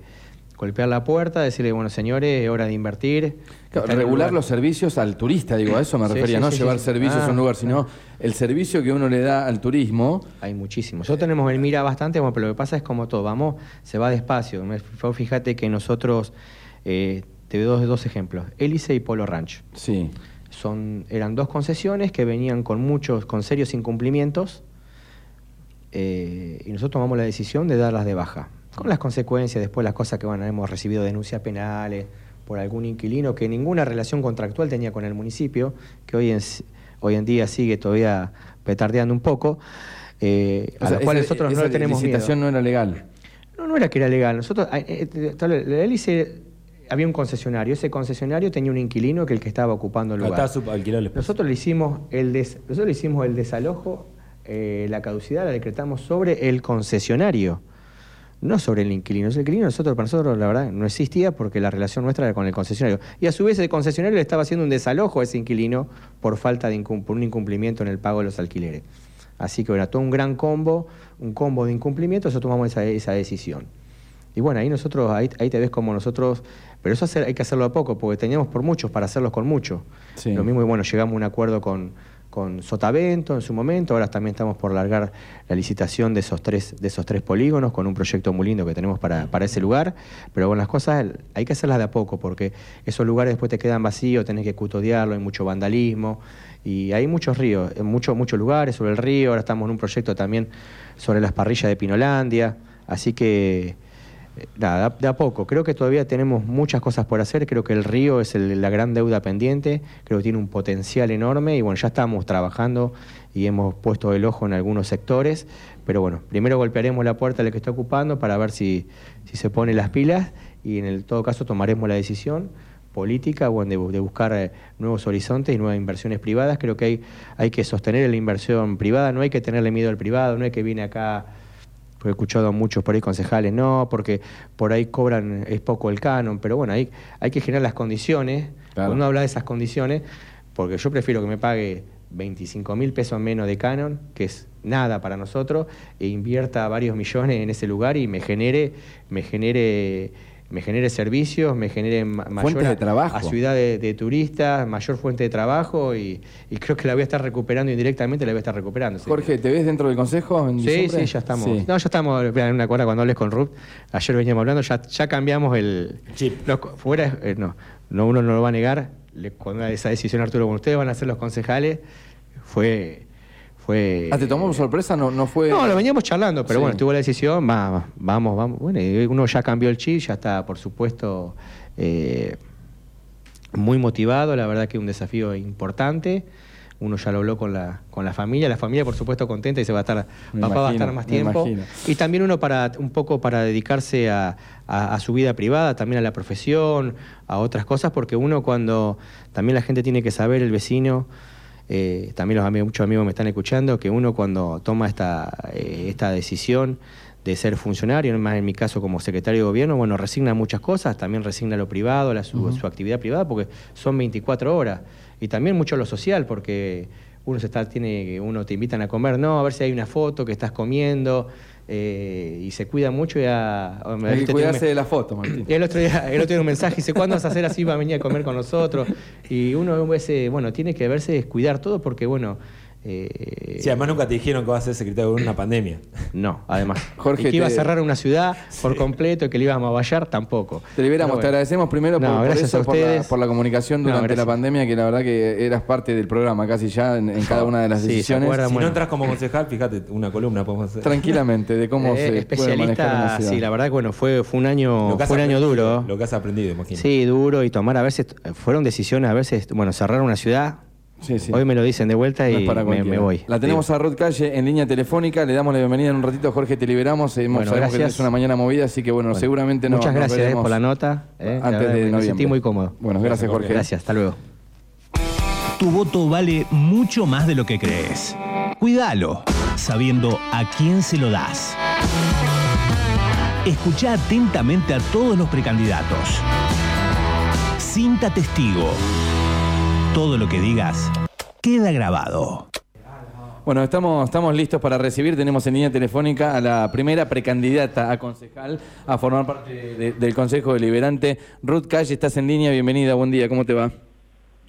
C: golpear la puerta, decirle, bueno, señores, es hora de invertir.
B: Claro,
C: Está
B: regular los servicios al turista, digo, a eso me
C: Sí,
B: refería,
C: sí,
B: no
C: sí,
B: llevar servicios a un
C: Ah,
B: lugar, sino el servicio que uno le da al turismo.
C: Hay muchísimos. Nosotros tenemos el mira bastante, bueno, pero lo que pasa es como todo, vamos, se va despacio. Fíjate que nosotros, eh, te doy dos, dos ejemplos, Hélice y Polo Ranch.
B: Sí.
C: Son, eran dos concesiones que venían con muchos, con serios incumplimientos, eh, y nosotros tomamos la decisión de darlas de baja. Con las consecuencias, después las cosas que van, hemos recibido denuncias penales por algún inquilino que ninguna relación contractual tenía con el municipio, que hoy en, hoy en día sigue todavía petardeando un poco, eh, a
B: sea,
C: los cuales nosotros no le tenemos miedo.
B: licitación no era legal.
C: No, no era que era legal. Nosotros, eh, la hélice, había un concesionario. Ese concesionario tenía un inquilino que el que estaba ocupando el lugar.
A: El espacio.
C: Nosotros le hicimos el des- nosotros le hicimos el desalojo, eh, la caducidad la decretamos sobre el concesionario, no sobre el inquilino. El inquilino nosotros, para nosotros la verdad no existía porque la relación nuestra era con el concesionario. Y a su vez el concesionario le estaba haciendo un desalojo a ese inquilino por falta de incum- por un incumplimiento en el pago de los alquileres. Así que era todo un gran combo, un combo de incumplimientos, nosotros tomamos esa, esa decisión. Y bueno, ahí nosotros, ahí, ahí te ves como nosotros, pero eso hacer- hay que hacerlo a poco, porque teníamos por muchos para hacerlos con mucho.
B: Sí.
C: Lo mismo, y bueno, llegamos a un acuerdo con, con Sotavento en su momento, ahora también estamos por largar la licitación de esos tres, de esos tres polígonos con un proyecto muy lindo que tenemos para, para ese lugar, pero bueno, las cosas hay que hacerlas de a poco, porque esos lugares después te quedan vacíos, tenés que custodiarlo, hay mucho vandalismo, y hay muchos ríos, en muchos muchos lugares sobre el río, ahora estamos en un proyecto también sobre las parrillas de Pinolandia, así que Nada, de a poco. Creo que todavía tenemos muchas cosas por hacer. Creo que el río es el- la gran deuda pendiente. Creo que tiene un potencial enorme y bueno, ya estamos trabajando y hemos puesto el ojo en algunos sectores. Pero bueno, primero golpearemos la puerta del que está ocupando para ver si, si se pone las pilas y en el todo caso tomaremos la decisión política bueno, de, bu- de buscar eh, nuevos horizontes y nuevas inversiones privadas. Creo que hay, hay que sostener la inversión privada, no hay que tenerle miedo al privado, no hay que viene acá porque he escuchado a muchos por ahí concejales, no, porque por ahí cobran, es poco el canon, pero bueno, hay, hay que generar las condiciones,
B: Claro.
C: cuando uno habla de esas condiciones, porque yo prefiero que me pague 25 mil pesos menos de canon, que es nada para nosotros, e invierta varios millones en ese lugar y me genere, me genere me genere servicios, me genere ma- mayor
B: Fuentes de
C: a-
B: trabajo.
C: a ciudad de, de turistas, mayor fuente de trabajo y, y creo que la voy a estar recuperando indirectamente, la voy a estar recuperando.
B: Jorge, ¿te ves dentro del consejo? en
C: Sí,
B: diciembre?
C: sí, ya estamos.
B: Sí.
C: No, ya estamos, en una cuadra cuando hables con Ruth, ayer veníamos hablando, ya, ya cambiamos el
A: Chip.
C: los fuera, eh, no, no, uno no lo va a negar, le- cuando esa decisión Arturo, cuando ustedes van a ser los concejales, fue... fue
B: Ah, ¿te tomó por sorpresa? No, no fue...
C: no, lo veníamos charlando, pero
B: Sí.
C: bueno, estuvo la decisión, va, va, vamos, vamos. Bueno, uno ya cambió el chip, ya está, por supuesto, eh, muy motivado, la verdad que un desafío importante. Uno ya lo habló con la, con la familia, la familia por supuesto contenta y se va a estar,
B: Me
C: papá va a estar más tiempo. Y también uno para un poco para dedicarse a, a- a su vida privada, también a la profesión, a otras cosas, porque uno cuando también la gente tiene que saber, el vecino, eh, también los amigos, muchos amigos me están escuchando, que uno cuando toma esta, eh, esta decisión de ser funcionario, más en mi caso como secretario de gobierno, bueno, resigna muchas cosas, también resigna lo privado, la, su, su, actividad privada, porque son 24 horas. Y también mucho lo social, porque uno se está, tiene, uno te invitan a comer, no, a ver si hay una foto que estás comiendo. Eh, y se cuida mucho y a,
B: que cuidarse de la foto, Martín.
C: El otro día, el otro día un mensaje dice, ¿cuándo vas a hacer así? Va a venir a comer con nosotros. Y uno, ese, bueno, tiene que verse descuidar todo porque, bueno,
A: eh, sí, además nunca te dijeron que vas a ser secretario de una pandemia.
C: No, además. Jorge, que iba a cerrar una ciudad por completo, que le íbamos a vallar, tampoco.
B: Te liberamos, te agradecemos primero por, gracias a ustedes. Por, la, comunicación durante la pandemia, que la verdad que eras parte del programa casi ya en, cada una de las decisiones.
A: si no entras como concejal, fíjate, una columna podemos hacer.
B: Tranquilamente, de cómo eh, se
C: especialista, Sí, la verdad que bueno, fue, fue un año, fue un año duro.
A: Lo que has aprendido, imagino.
C: Sí, duro y tomar a veces, fueron decisiones a veces, bueno, cerrar una ciudad Hoy me lo dicen de vuelta y me, voy.
B: La tenemos a Ruth Calle en línea telefónica. Le damos la bienvenida en un ratito. Jorge, te liberamos. Bueno, que es una mañana movida, así que bueno, seguramente no.
C: Muchas gracias eh, por la nota. Eh,
B: antes de
C: me sentí muy cómodo.
B: Bueno, gracias, Jorge.
C: Gracias, hasta luego.
D: Tu voto vale mucho más de lo que crees. Cuídalo, sabiendo a quién se lo das. Escucha atentamente a todos los precandidatos. Cinta testigo todo lo que digas queda grabado.
B: Bueno, estamos, estamos listos para recibir. Tenemos en línea telefónica a la primera precandidata a concejal a formar parte del Consejo Deliberante. Ruth Calle, estás en línea. Bienvenida, buen día. ¿Cómo te va?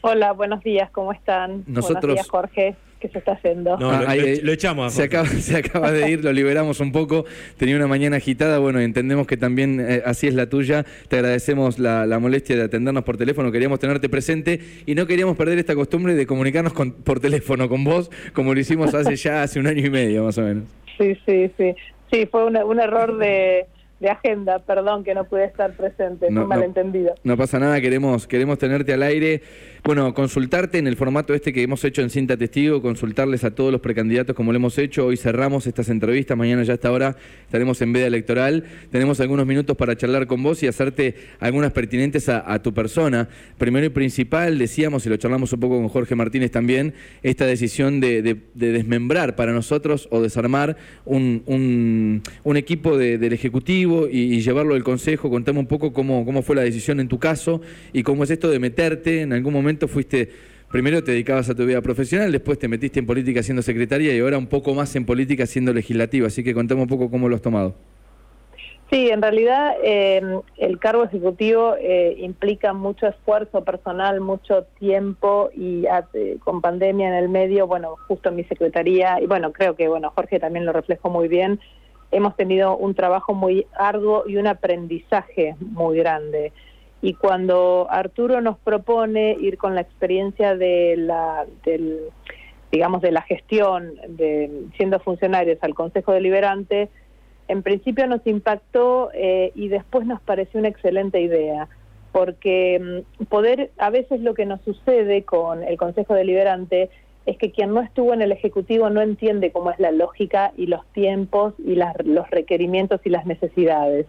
E: Hola, buenos días. ¿Cómo están?
B: Nosotros,
E: buenos días, Jorge se está haciendo.
A: No, lo, echamos.
B: Se acaba, se acaba de ir, lo liberamos un poco. Tenía una mañana agitada, bueno, entendemos que también eh, así es la tuya. Te agradecemos la, molestia de atendernos por teléfono, queríamos tenerte presente y no queríamos perder esta costumbre de comunicarnos por teléfono con vos, como lo hicimos hace ya hace un año y medio, más o menos.
E: Sí, sí, sí. Sí, fue un error de de agenda, perdón que no pude estar presente, no, fue malentendido.
B: No, pasa nada, queremos, queremos tenerte al aire. Bueno, consultarte en el formato este que hemos hecho en Cinta Testigo, consultarles a todos los precandidatos como lo hemos hecho. Hoy cerramos estas entrevistas, mañana ya hasta ahora estaremos en veda electoral. Tenemos algunos minutos para charlar con vos y hacerte algunas pertinentes a, tu persona. Primero y principal, decíamos, y lo charlamos un poco con Jorge Martínez también, esta decisión de, desmembrar para nosotros o desarmar un, un, equipo del Ejecutivo y, llevarlo al Consejo. Contame un poco cómo, cómo fue la decisión en tu caso y cómo es esto de meterte. En algún momento fuiste, primero te dedicabas a tu vida profesional, después te metiste en política siendo secretaria y ahora un poco más en política siendo legislativa. Así que contame un poco cómo lo has tomado.
E: Sí, en realidad eh, el cargo ejecutivo eh, implica mucho esfuerzo personal, mucho tiempo y con pandemia en el medio, bueno, justo en mi secretaría, y bueno, creo que bueno Jorge también lo reflejó muy bien, hemos tenido un trabajo muy arduo y un aprendizaje muy grande. Y cuando Arturo nos propone ir con la experiencia de la, del, digamos, de la gestión, de siendo funcionarios al Consejo Deliberante, en principio nos impactó eh, y después nos pareció una excelente idea, porque mm, poder, a veces lo que nos sucede con el Consejo Deliberante es que quien no estuvo en el Ejecutivo no entiende cómo es la lógica y los tiempos y los requerimientos y las necesidades.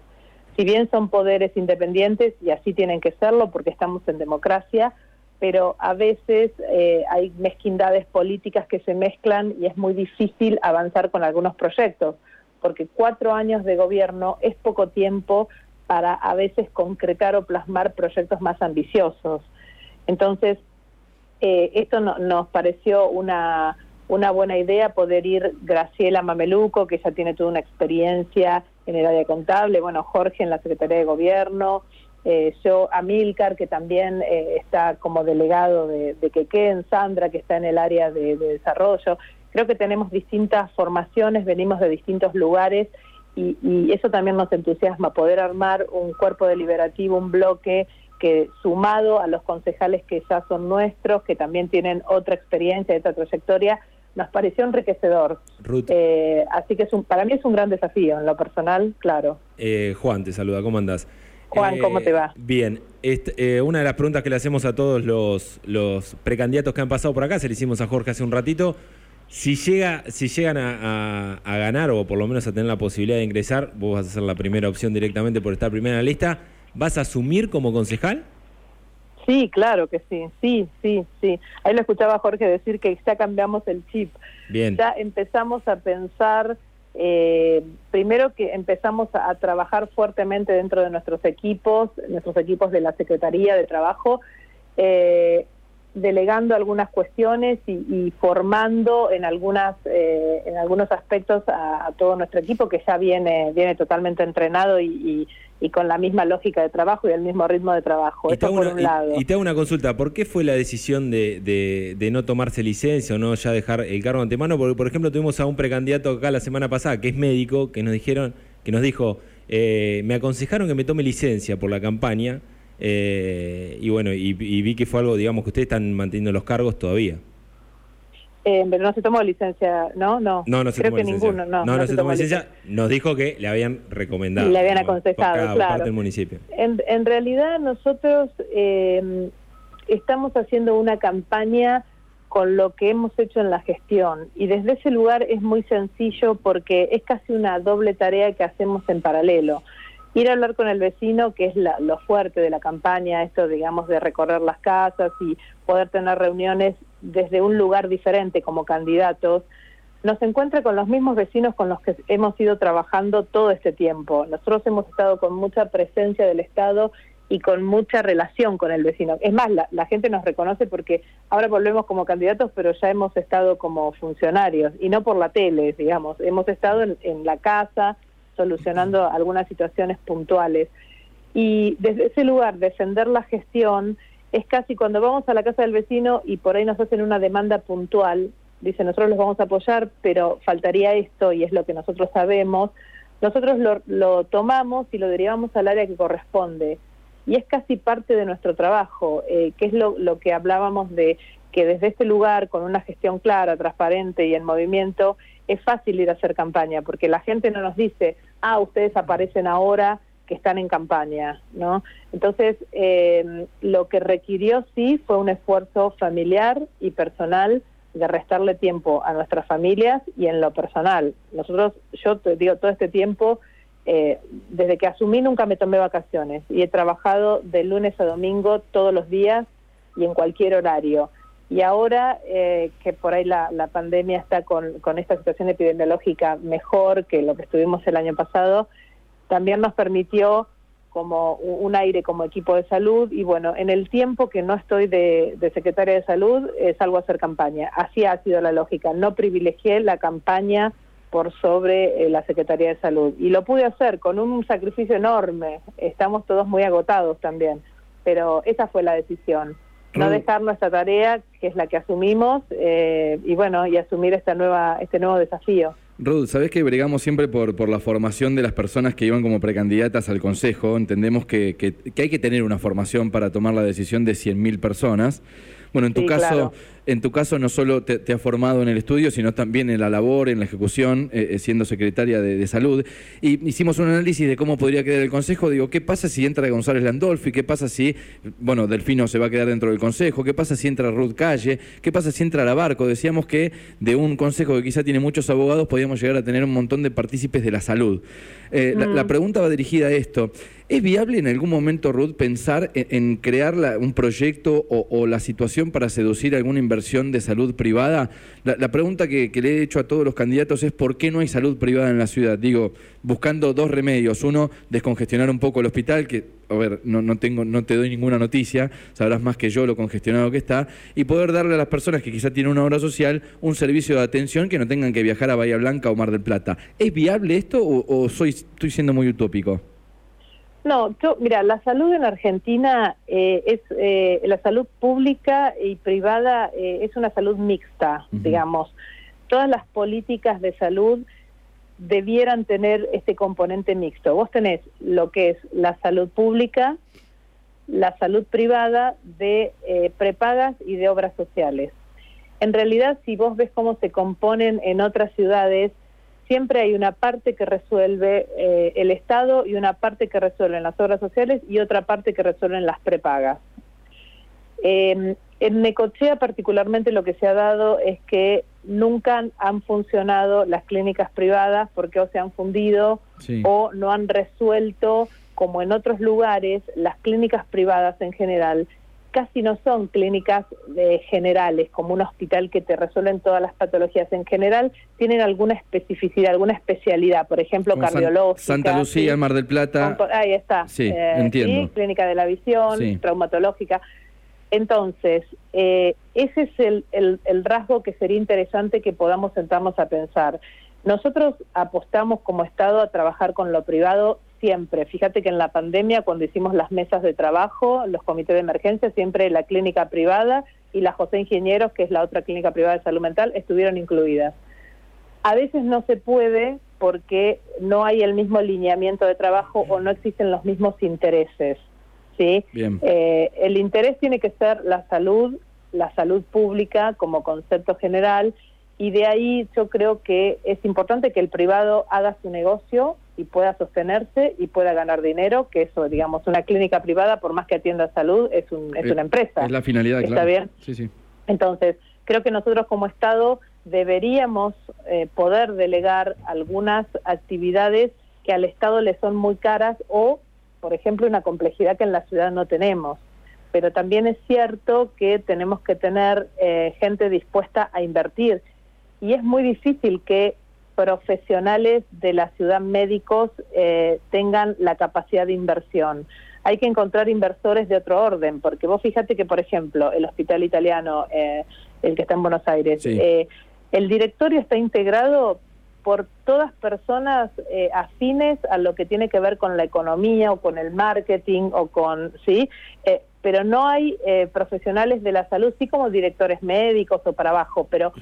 E: Si bien son poderes independientes, y así tienen que serlo porque estamos en democracia, pero a veces eh, hay mezquindades políticas que se mezclan y es muy difícil avanzar con algunos proyectos, porque cuatro años de gobierno es poco tiempo para a veces concretar o plasmar proyectos más ambiciosos. Entonces, eh, esto nos pareció una, una buena idea poder ir Graciela Mameluco, que ya tiene toda una experiencia en el área contable, bueno, Jorge en la Secretaría de Gobierno, eh, yo, Amilcar, que también eh, está como delegado de, de Quequén, Sandra, que está en el área de, de, desarrollo. Creo que tenemos distintas formaciones, venimos de distintos lugares y, y eso también nos entusiasma, poder armar un cuerpo deliberativo, un bloque que sumado a los concejales que ya son nuestros, que también tienen otra experiencia, otra trayectoria, nos pareció enriquecedor. Eh, así que es un, para mí es un gran desafío, en lo personal, claro.
A: Eh, Juan, te saluda, ¿cómo andás?
E: Juan, ¿cómo te va?
A: Eh, bien, este, una de las preguntas que le hacemos a todos los, los precandidatos que han pasado por acá, se le hicimos a Jorge hace un ratito, si, llega, si llegan a, a ganar o por lo menos a tener la posibilidad de ingresar, vos vas a ser la primera opción directamente por estar primera en la lista, ¿Vas a asumir como concejal?
E: Sí, claro que sí, sí, sí, sí. Ahí lo escuchaba Jorge decir que ya cambiamos el chip.
A: Bien.
E: Ya empezamos a pensar eh, primero que empezamos a, trabajar fuertemente dentro de nuestros equipos, nuestros equipos de la Secretaría de Trabajo, eh, delegando algunas cuestiones y, formando en algunas eh, en algunos aspectos a, todo nuestro equipo que ya viene viene totalmente entrenado y, con la misma lógica de trabajo y el mismo ritmo de trabajo.
A: Y te, hago una, consulta, ¿por qué fue la decisión de, de, no tomarse licencia o no ya dejar el cargo antemano? Porque, por ejemplo, tuvimos a un precandidato acá la semana pasada que es médico, que nos dijeron, que nos dijo, eh, me aconsejaron que me tome licencia por la campaña eh, y bueno, y, vi que fue algo, digamos, que ustedes están manteniendo los cargos todavía.
E: Eh, pero no se tomó licencia, ¿no? No,
A: no, no se
E: Creo
A: tomó
E: que ninguno, no.
A: No, no, se, tomó licencia. Nos dijo que le habían recomendado.
E: Le habían aconsejado, claro.
A: Parte del municipio.
E: En, en realidad nosotros eh, estamos haciendo una campaña con lo que hemos hecho en la gestión y desde ese lugar es muy sencillo porque es casi una doble tarea que hacemos en paralelo ir a hablar con el vecino, que es lo fuerte de la campaña, esto digamos de recorrer las casas y poder tener reuniones desde un lugar diferente como candidatos, nos encuentra con los mismos vecinos con los que hemos ido trabajando todo este tiempo. Nosotros hemos estado con mucha presencia del Estado y con mucha relación con el vecino. Es más, la, gente nos reconoce porque ahora volvemos como candidatos, pero ya hemos estado como funcionarios y no por la tele, digamos. Hemos estado en la casa, solucionando algunas situaciones puntuales. Y desde ese lugar, defender la gestión es casi cuando vamos a la casa del vecino y por ahí nos hacen una demanda puntual, dice nosotros los vamos a apoyar, pero faltaría esto y es lo que nosotros sabemos, nosotros lo, tomamos y lo derivamos al área que corresponde. Y es casi parte de nuestro trabajo, eh, que es lo, lo que hablábamos de que desde este lugar, con una gestión clara, transparente y en movimiento, es fácil ir a hacer campaña, porque la gente no nos dice, ah, ustedes aparecen ahora que están en campaña, ¿no? Entonces, eh, lo que requirió sí fue un esfuerzo familiar y personal de restarle tiempo a nuestras familias y en lo personal. Nosotros, yo te digo, todo este tiempo, eh, desde que asumí nunca me tomé vacaciones y he trabajado de lunes a domingo todos los días y en cualquier horario. Y ahora eh, que por ahí la, pandemia está con, esta situación epidemiológica mejor que lo que estuvimos el año pasado, también nos permitió como un aire como equipo de salud. Y bueno, en el tiempo que no estoy de, de secretaria de salud, eh, salgo a hacer campaña. Así ha sido la lógica, no privilegié la campaña por sobre eh, la Secretaría de Salud. Y lo pude hacer con un sacrificio enorme, estamos todos muy agotados también, pero esa fue la decisión no dejar nuestra tarea, que es la que asumimos, eh, y bueno, y asumir esta nueva, este nuevo desafío.
B: Ruth, sabes que bregamos siempre por, por la formación de las personas que iban como precandidatas al Consejo. Entendemos que, que, que hay que tener una formación para tomar la decisión de 100.000 personas. Bueno, en tu caso, en tu caso no solo te, te, has formado en el estudio, sino también en la labor, en la ejecución, eh, eh, siendo secretaria de, salud. Y hicimos un análisis de cómo podría quedar el consejo. Digo, ¿qué pasa si entra González Landolfi? ¿Qué pasa si, bueno, Delfino se va a quedar dentro del consejo? ¿Qué pasa si entra Ruth Calle? ¿Qué pasa si entra Labarco? Decíamos que de un consejo que quizá tiene muchos abogados, podíamos llegar a tener un montón de partícipes de la salud. Eh, la, mm. pregunta va dirigida a esto. ¿Es viable en algún momento, Ruth, pensar en, crear un proyecto o, la situación para seducir alguna inversión de salud privada? La, pregunta que, le he hecho a todos los candidatos es ¿por qué no hay salud privada en la ciudad? Digo, buscando dos remedios. Uno, descongestionar un poco el hospital, que, a ver, no, no, tengo, no te doy ninguna noticia, sabrás más que yo lo congestionado que está, y poder darle a las personas que quizá tienen una obra social un servicio de atención que no tengan que viajar a Bahía Blanca o Mar del Plata. ¿Es viable esto o, soy, estoy siendo muy utópico?
E: No, mira, la salud en Argentina eh, es eh, la salud pública y privada eh, es una salud mixta, digamos. Todas las políticas de salud debieran tener este componente mixto. Vos tenés lo que es la salud pública, la salud privada de prepagas y de obras sociales. En realidad, si vos ves cómo se componen en otras ciudades, siempre hay una parte que resuelve eh, el Estado y una parte que resuelven las obras sociales y otra parte que resuelven las prepagas. Em, en Necochea particularmente lo que se ha dado es que nunca han funcionado las clínicas privadas porque o se han fundido o no han resuelto, como en otros lugares, las clínicas privadas en general casi no son clínicas eh, generales, como un hospital que te resuelven todas las patologías. En general, tienen alguna especificidad, alguna especialidad, por ejemplo,
B: Como
E: cardiológica.
B: Santa Lucía,
E: ¿sí?
B: Mar del Plata.
E: Ahí está.
B: Sí,
E: Eh,
B: entiendo.
E: ¿sí? Clínica de la visión,
B: Sí.
E: traumatológica. Entonces, eh, ese es el, el- el rasgo que sería interesante que podamos sentarnos a pensar. Nosotros apostamos como Estado a trabajar con lo privado siempre. Fíjate que en la pandemia, cuando hicimos las mesas de trabajo, los comités de emergencia, siempre la clínica privada y la José Ingenieros, que es la otra clínica privada de salud mental, estuvieron incluidas. A veces no se puede porque no hay el mismo lineamiento de trabajo o no existen los mismos intereses. ¿sí?
B: Bien.
E: Eh, el interés tiene que ser la salud, la salud pública como concepto general, y de ahí yo creo que es importante que el privado haga su negocio y pueda sostenerse y pueda ganar dinero, que eso, digamos, una clínica privada, por más que atienda salud, es, un, es
B: Eh,
E: una empresa.
B: Es la finalidad,
E: ¿Está
B: claro.
E: bien?
B: Sí, sí.
E: Entonces, creo que nosotros como Estado deberíamos eh, poder delegar algunas actividades que al Estado le son muy caras o, por ejemplo, una complejidad que en la ciudad no tenemos. Pero también es cierto que tenemos que tener eh, gente dispuesta a invertir y es muy difícil que profesionales de la ciudad médicos eh, tengan la capacidad de inversión. Hay que encontrar inversores de otro orden, porque vos fíjate que, por ejemplo, el hospital italiano, eh, el que está en Buenos Aires,
B: Sí.
E: eh, el directorio está integrado por todas personas eh, afines a lo que tiene que ver con la economía o con el marketing o con, ¿sí? Eh, pero no hay eh, profesionales de la salud, sí como directores médicos o para abajo, pero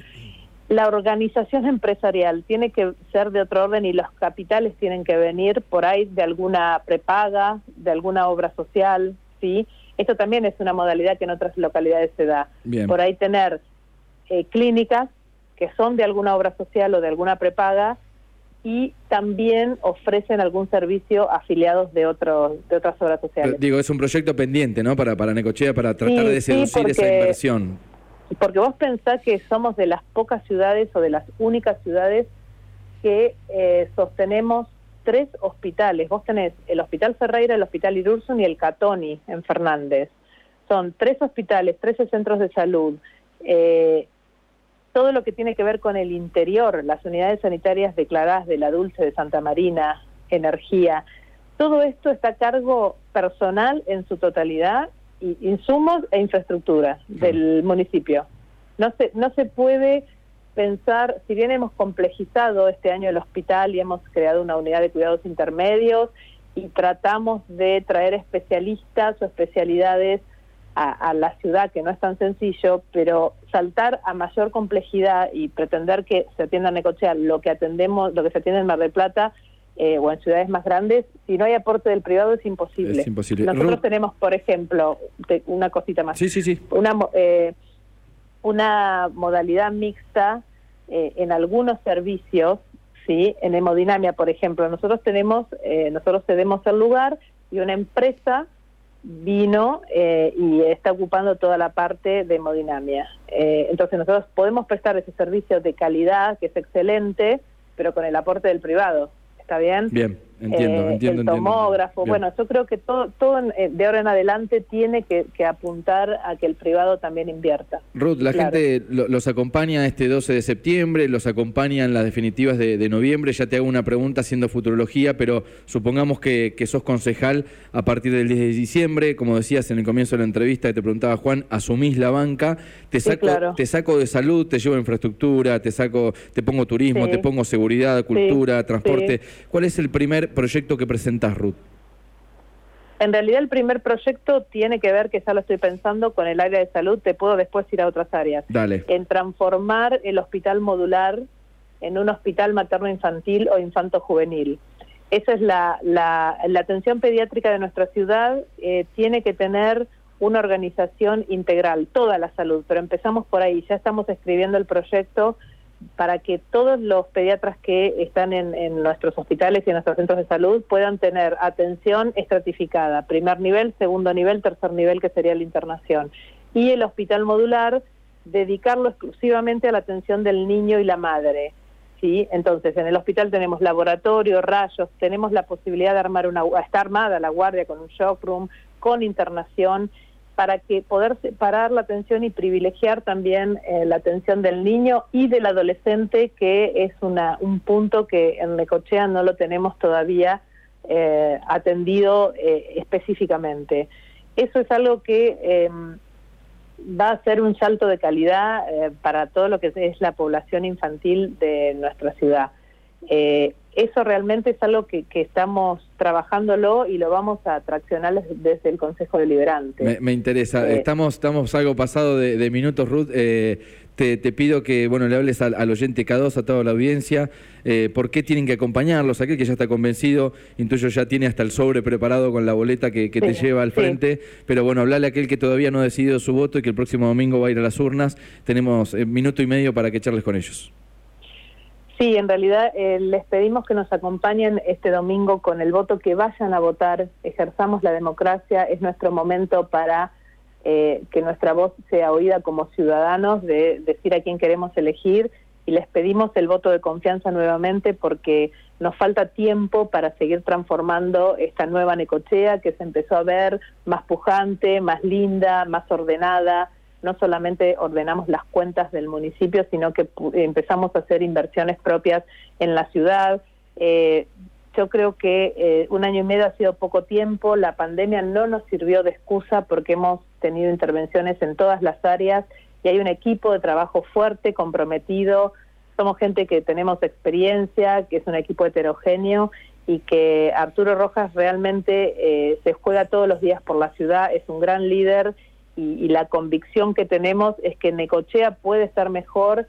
E: la organización empresarial tiene que ser de otro orden y los capitales tienen que venir por ahí de alguna prepaga, de alguna obra social, ¿sí? Esto también es una modalidad que en otras localidades se da.
B: Bien.
E: Por ahí tener eh, clínicas que son de alguna obra social o de alguna prepaga y también ofrecen algún servicio afiliados de otros de otras obras sociales.
B: Digo, es un proyecto pendiente, ¿no? Para, para Necochea, para tratar
E: Sí,
B: de
E: sí,
B: seducir esa inversión.
E: Porque vos pensás que somos de las pocas ciudades o de las únicas ciudades que eh, sostenemos tres hospitales. Vos tenés el Hospital Ferreira, el Hospital Irursun y el Catoni en Fernández. Son tres hospitales, 13 centros de salud. eh, todo lo que tiene que ver con el interior, las unidades sanitarias declaradas de la Dulce de Santa Marina, energía, todo esto está a cargo personal en su totalidad, insumos e infraestructura del municipio. No se, no se puede pensar, si bien hemos complejizado este año el hospital y hemos creado una unidad de cuidados intermedios y tratamos de traer especialistas o especialidades a, a la ciudad, que no es tan sencillo, pero saltar a mayor complejidad y pretender que se atienda en Necochea lo que atendemos, lo que se atiende en Mar del Plata eh, o en ciudades más grandes, si no hay aporte del privado es imposible.
B: Es imposible.
E: Nosotros tenemos, por ejemplo, te- una cosita más
B: Sí, sí, sí.
E: una, eh, una modalidad mixta eh, en algunos servicios, sí, en hemodinamia, por ejemplo, nosotros tenemos, eh, nosotros cedemos el lugar y una empresa vino eh, y está ocupando toda la parte de hemodinamia. Eh, entonces nosotros podemos prestar ese servicio de calidad, que es excelente, pero con el aporte del privado. ¿Está bien?
B: Bien, entiendo,
E: Eh,
B: entiendo,
E: el
B: entiendo.
E: tomógrafo.
B: Bien.
E: Bueno, yo creo que todo, todo eh, de ahora en adelante tiene que, que apuntar a que el privado también invierta.
B: Ruth, la
E: Claro.
B: gente lo- los acompaña este 12 de septiembre, los acompaña en las definitivas de, de noviembre. Ya te hago una pregunta haciendo futurología, pero supongamos que, que sos concejal a partir del 10 de diciembre. Como decías en el comienzo de la entrevista que te preguntaba Juan, asumís la banca. Te
E: Sí,
B: saco,
E: claro.
B: te saco de salud, te llevo infraestructura, te saco, te pongo turismo,
E: Sí.
B: te pongo seguridad, cultura,
E: Sí,
B: transporte. ¿Cuál es el primer proyecto que presentás, Ruth?
E: En realidad el primer proyecto tiene que ver, que ya lo estoy pensando, con el área de salud. Te puedo después ir a otras áreas.
B: Dale.
E: En transformar el hospital modular en un hospital materno-infantil o infanto-juvenil. Esa es la, la, la atención pediátrica de nuestra ciudad. eh, tiene que tener una organización integral, toda la salud, pero empezamos por ahí. Ya estamos escribiendo el proyecto para que todos los pediatras que están en, nuestros hospitales y en nuestros centros de salud puedan tener atención estratificada, primer nivel, segundo nivel, tercer nivel, que sería la internación. Y el hospital modular, dedicarlo exclusivamente a la atención del niño y la madre. ¿sí? Entonces, en el hospital tenemos laboratorio, rayos, tenemos la posibilidad de armar una, está armada la guardia con un shock room, con internación, para que poder separar la atención y privilegiar también eh, la atención del niño y del adolescente, que es una, un punto que en Necochea no lo tenemos todavía eh, atendido eh, específicamente. Eso es algo que em, va a ser un salto de calidad para todo lo que es la población infantil de nuestra ciudad eso realmente es algo que, estamos trabajándolo y lo vamos a traccionar desde el Consejo Deliberante.
B: Me, interesa. Eh, estamos, estamos algo pasado de, minutos, Ruth. Eh, te, pido que bueno le hables al, oyente K2, a toda la audiencia, eh, por qué tienen que acompañarlos. Aquel que ya está convencido, intuyo ya tiene hasta el sobre preparado con la boleta que, te lleva al frente. Pero bueno, hablale a aquel que todavía no ha decidido su voto y que el próximo domingo va a ir a las urnas. Tenemos minuto y medio para que charles con ellos.
E: Sí, en realidad eh, les pedimos que nos acompañen este domingo con el voto, que vayan a votar, ejerzamos la democracia, es nuestro momento para eh, que nuestra voz sea oída como ciudadanos, de decir a quién queremos elegir. Y les pedimos el voto de confianza nuevamente porque nos falta tiempo para seguir transformando esta nueva Necochea que se empezó a ver más pujante, más linda, más ordenada, no solamente ordenamos las cuentas del municipio, sino que empezamos a hacer inversiones propias en la ciudad. Eh, yo creo que eh, un año y medio ha sido poco tiempo, la pandemia no nos sirvió de excusa porque hemos tenido intervenciones en todas las áreas y hay un equipo de trabajo fuerte, comprometido, somos gente que tenemos experiencia, que es un equipo heterogéneo y que Arturo Rojas realmente eh, se juega todos los días por la ciudad, es un gran líder y, la convicción que tenemos es que Necochea puede estar mejor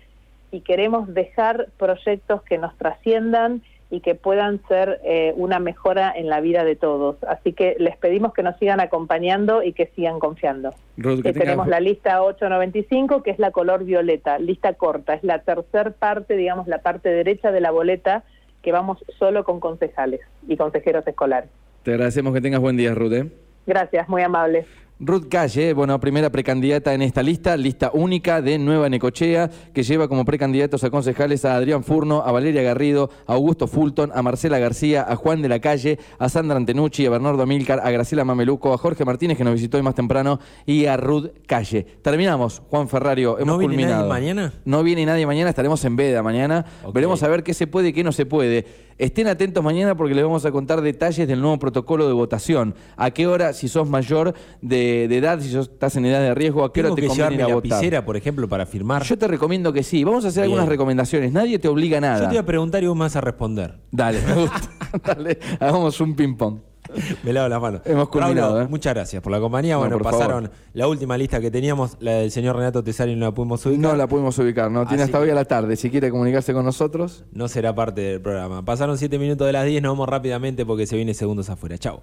E: y queremos dejar proyectos que nos trasciendan y que puedan ser eh, una mejora en la vida de todos. Así que les pedimos que nos sigan acompañando y que sigan confiando. Eh, tenemos la lista 895, que es la color violeta, lista corta, es la tercer parte, digamos, la parte derecha de la boleta, que vamos solo con concejales y consejeros escolares.
B: Te agradecemos que tengas buen día, Ruth.
E: Gracias, muy amable.
B: Ruth Calle, bueno, primera precandidata en esta lista, lista única de Nueva Necochea, que lleva como precandidatos a concejales a Adrián Furno, a Valeria Garrido, a Augusto Fulton, a Marcela García, a Juan de la Calle, a Sandra Antenucci, a Bernardo Amílcar, a Graciela Mameluco, a Jorge Martínez, que nos visitó hoy más temprano, y a Ruth Calle. Terminamos, Juan Ferrario, hemos
A: ¿No viene
B: culminado.
A: Nadie mañana?
B: No viene nadie mañana, estaremos en Veda mañana. Veremos a ver qué se puede y qué no se puede. Estén atentos mañana porque les vamos a contar detalles del nuevo protocolo de votación. A qué hora, si sos mayor de, edad, si sos, estás en edad de riesgo, a qué hora te
A: que
B: conviene ir a
A: votar. lapicera, por ejemplo, para firmar?
B: Yo te recomiendo que sí. Vamos a hacer algunas recomendaciones. Nadie te obliga a nada.
A: Yo te voy a preguntar y vos me vas a responder.
B: Dale, me gusta. Dale, hagamos un ping-pong.
A: Me lavo las manos.
B: Hemos culminado, ¿eh?
A: Muchas gracias por la compañía. bueno, pasaron la última lista que teníamos, la del señor Renato Tesari, no la pudimos ubicar.
B: No la pudimos ubicar, no. Tiene hasta hoy a la tarde. Si quiere comunicarse con nosotros.
A: No será parte del programa. Pasaron 7 minutos de las 10, nos vamos rápidamente porque se viene segundos afuera. Chao.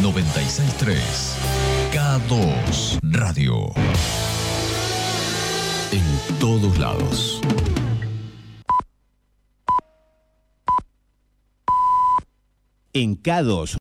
F: 96.3 K2 Radio. En todos lados.
D: En K2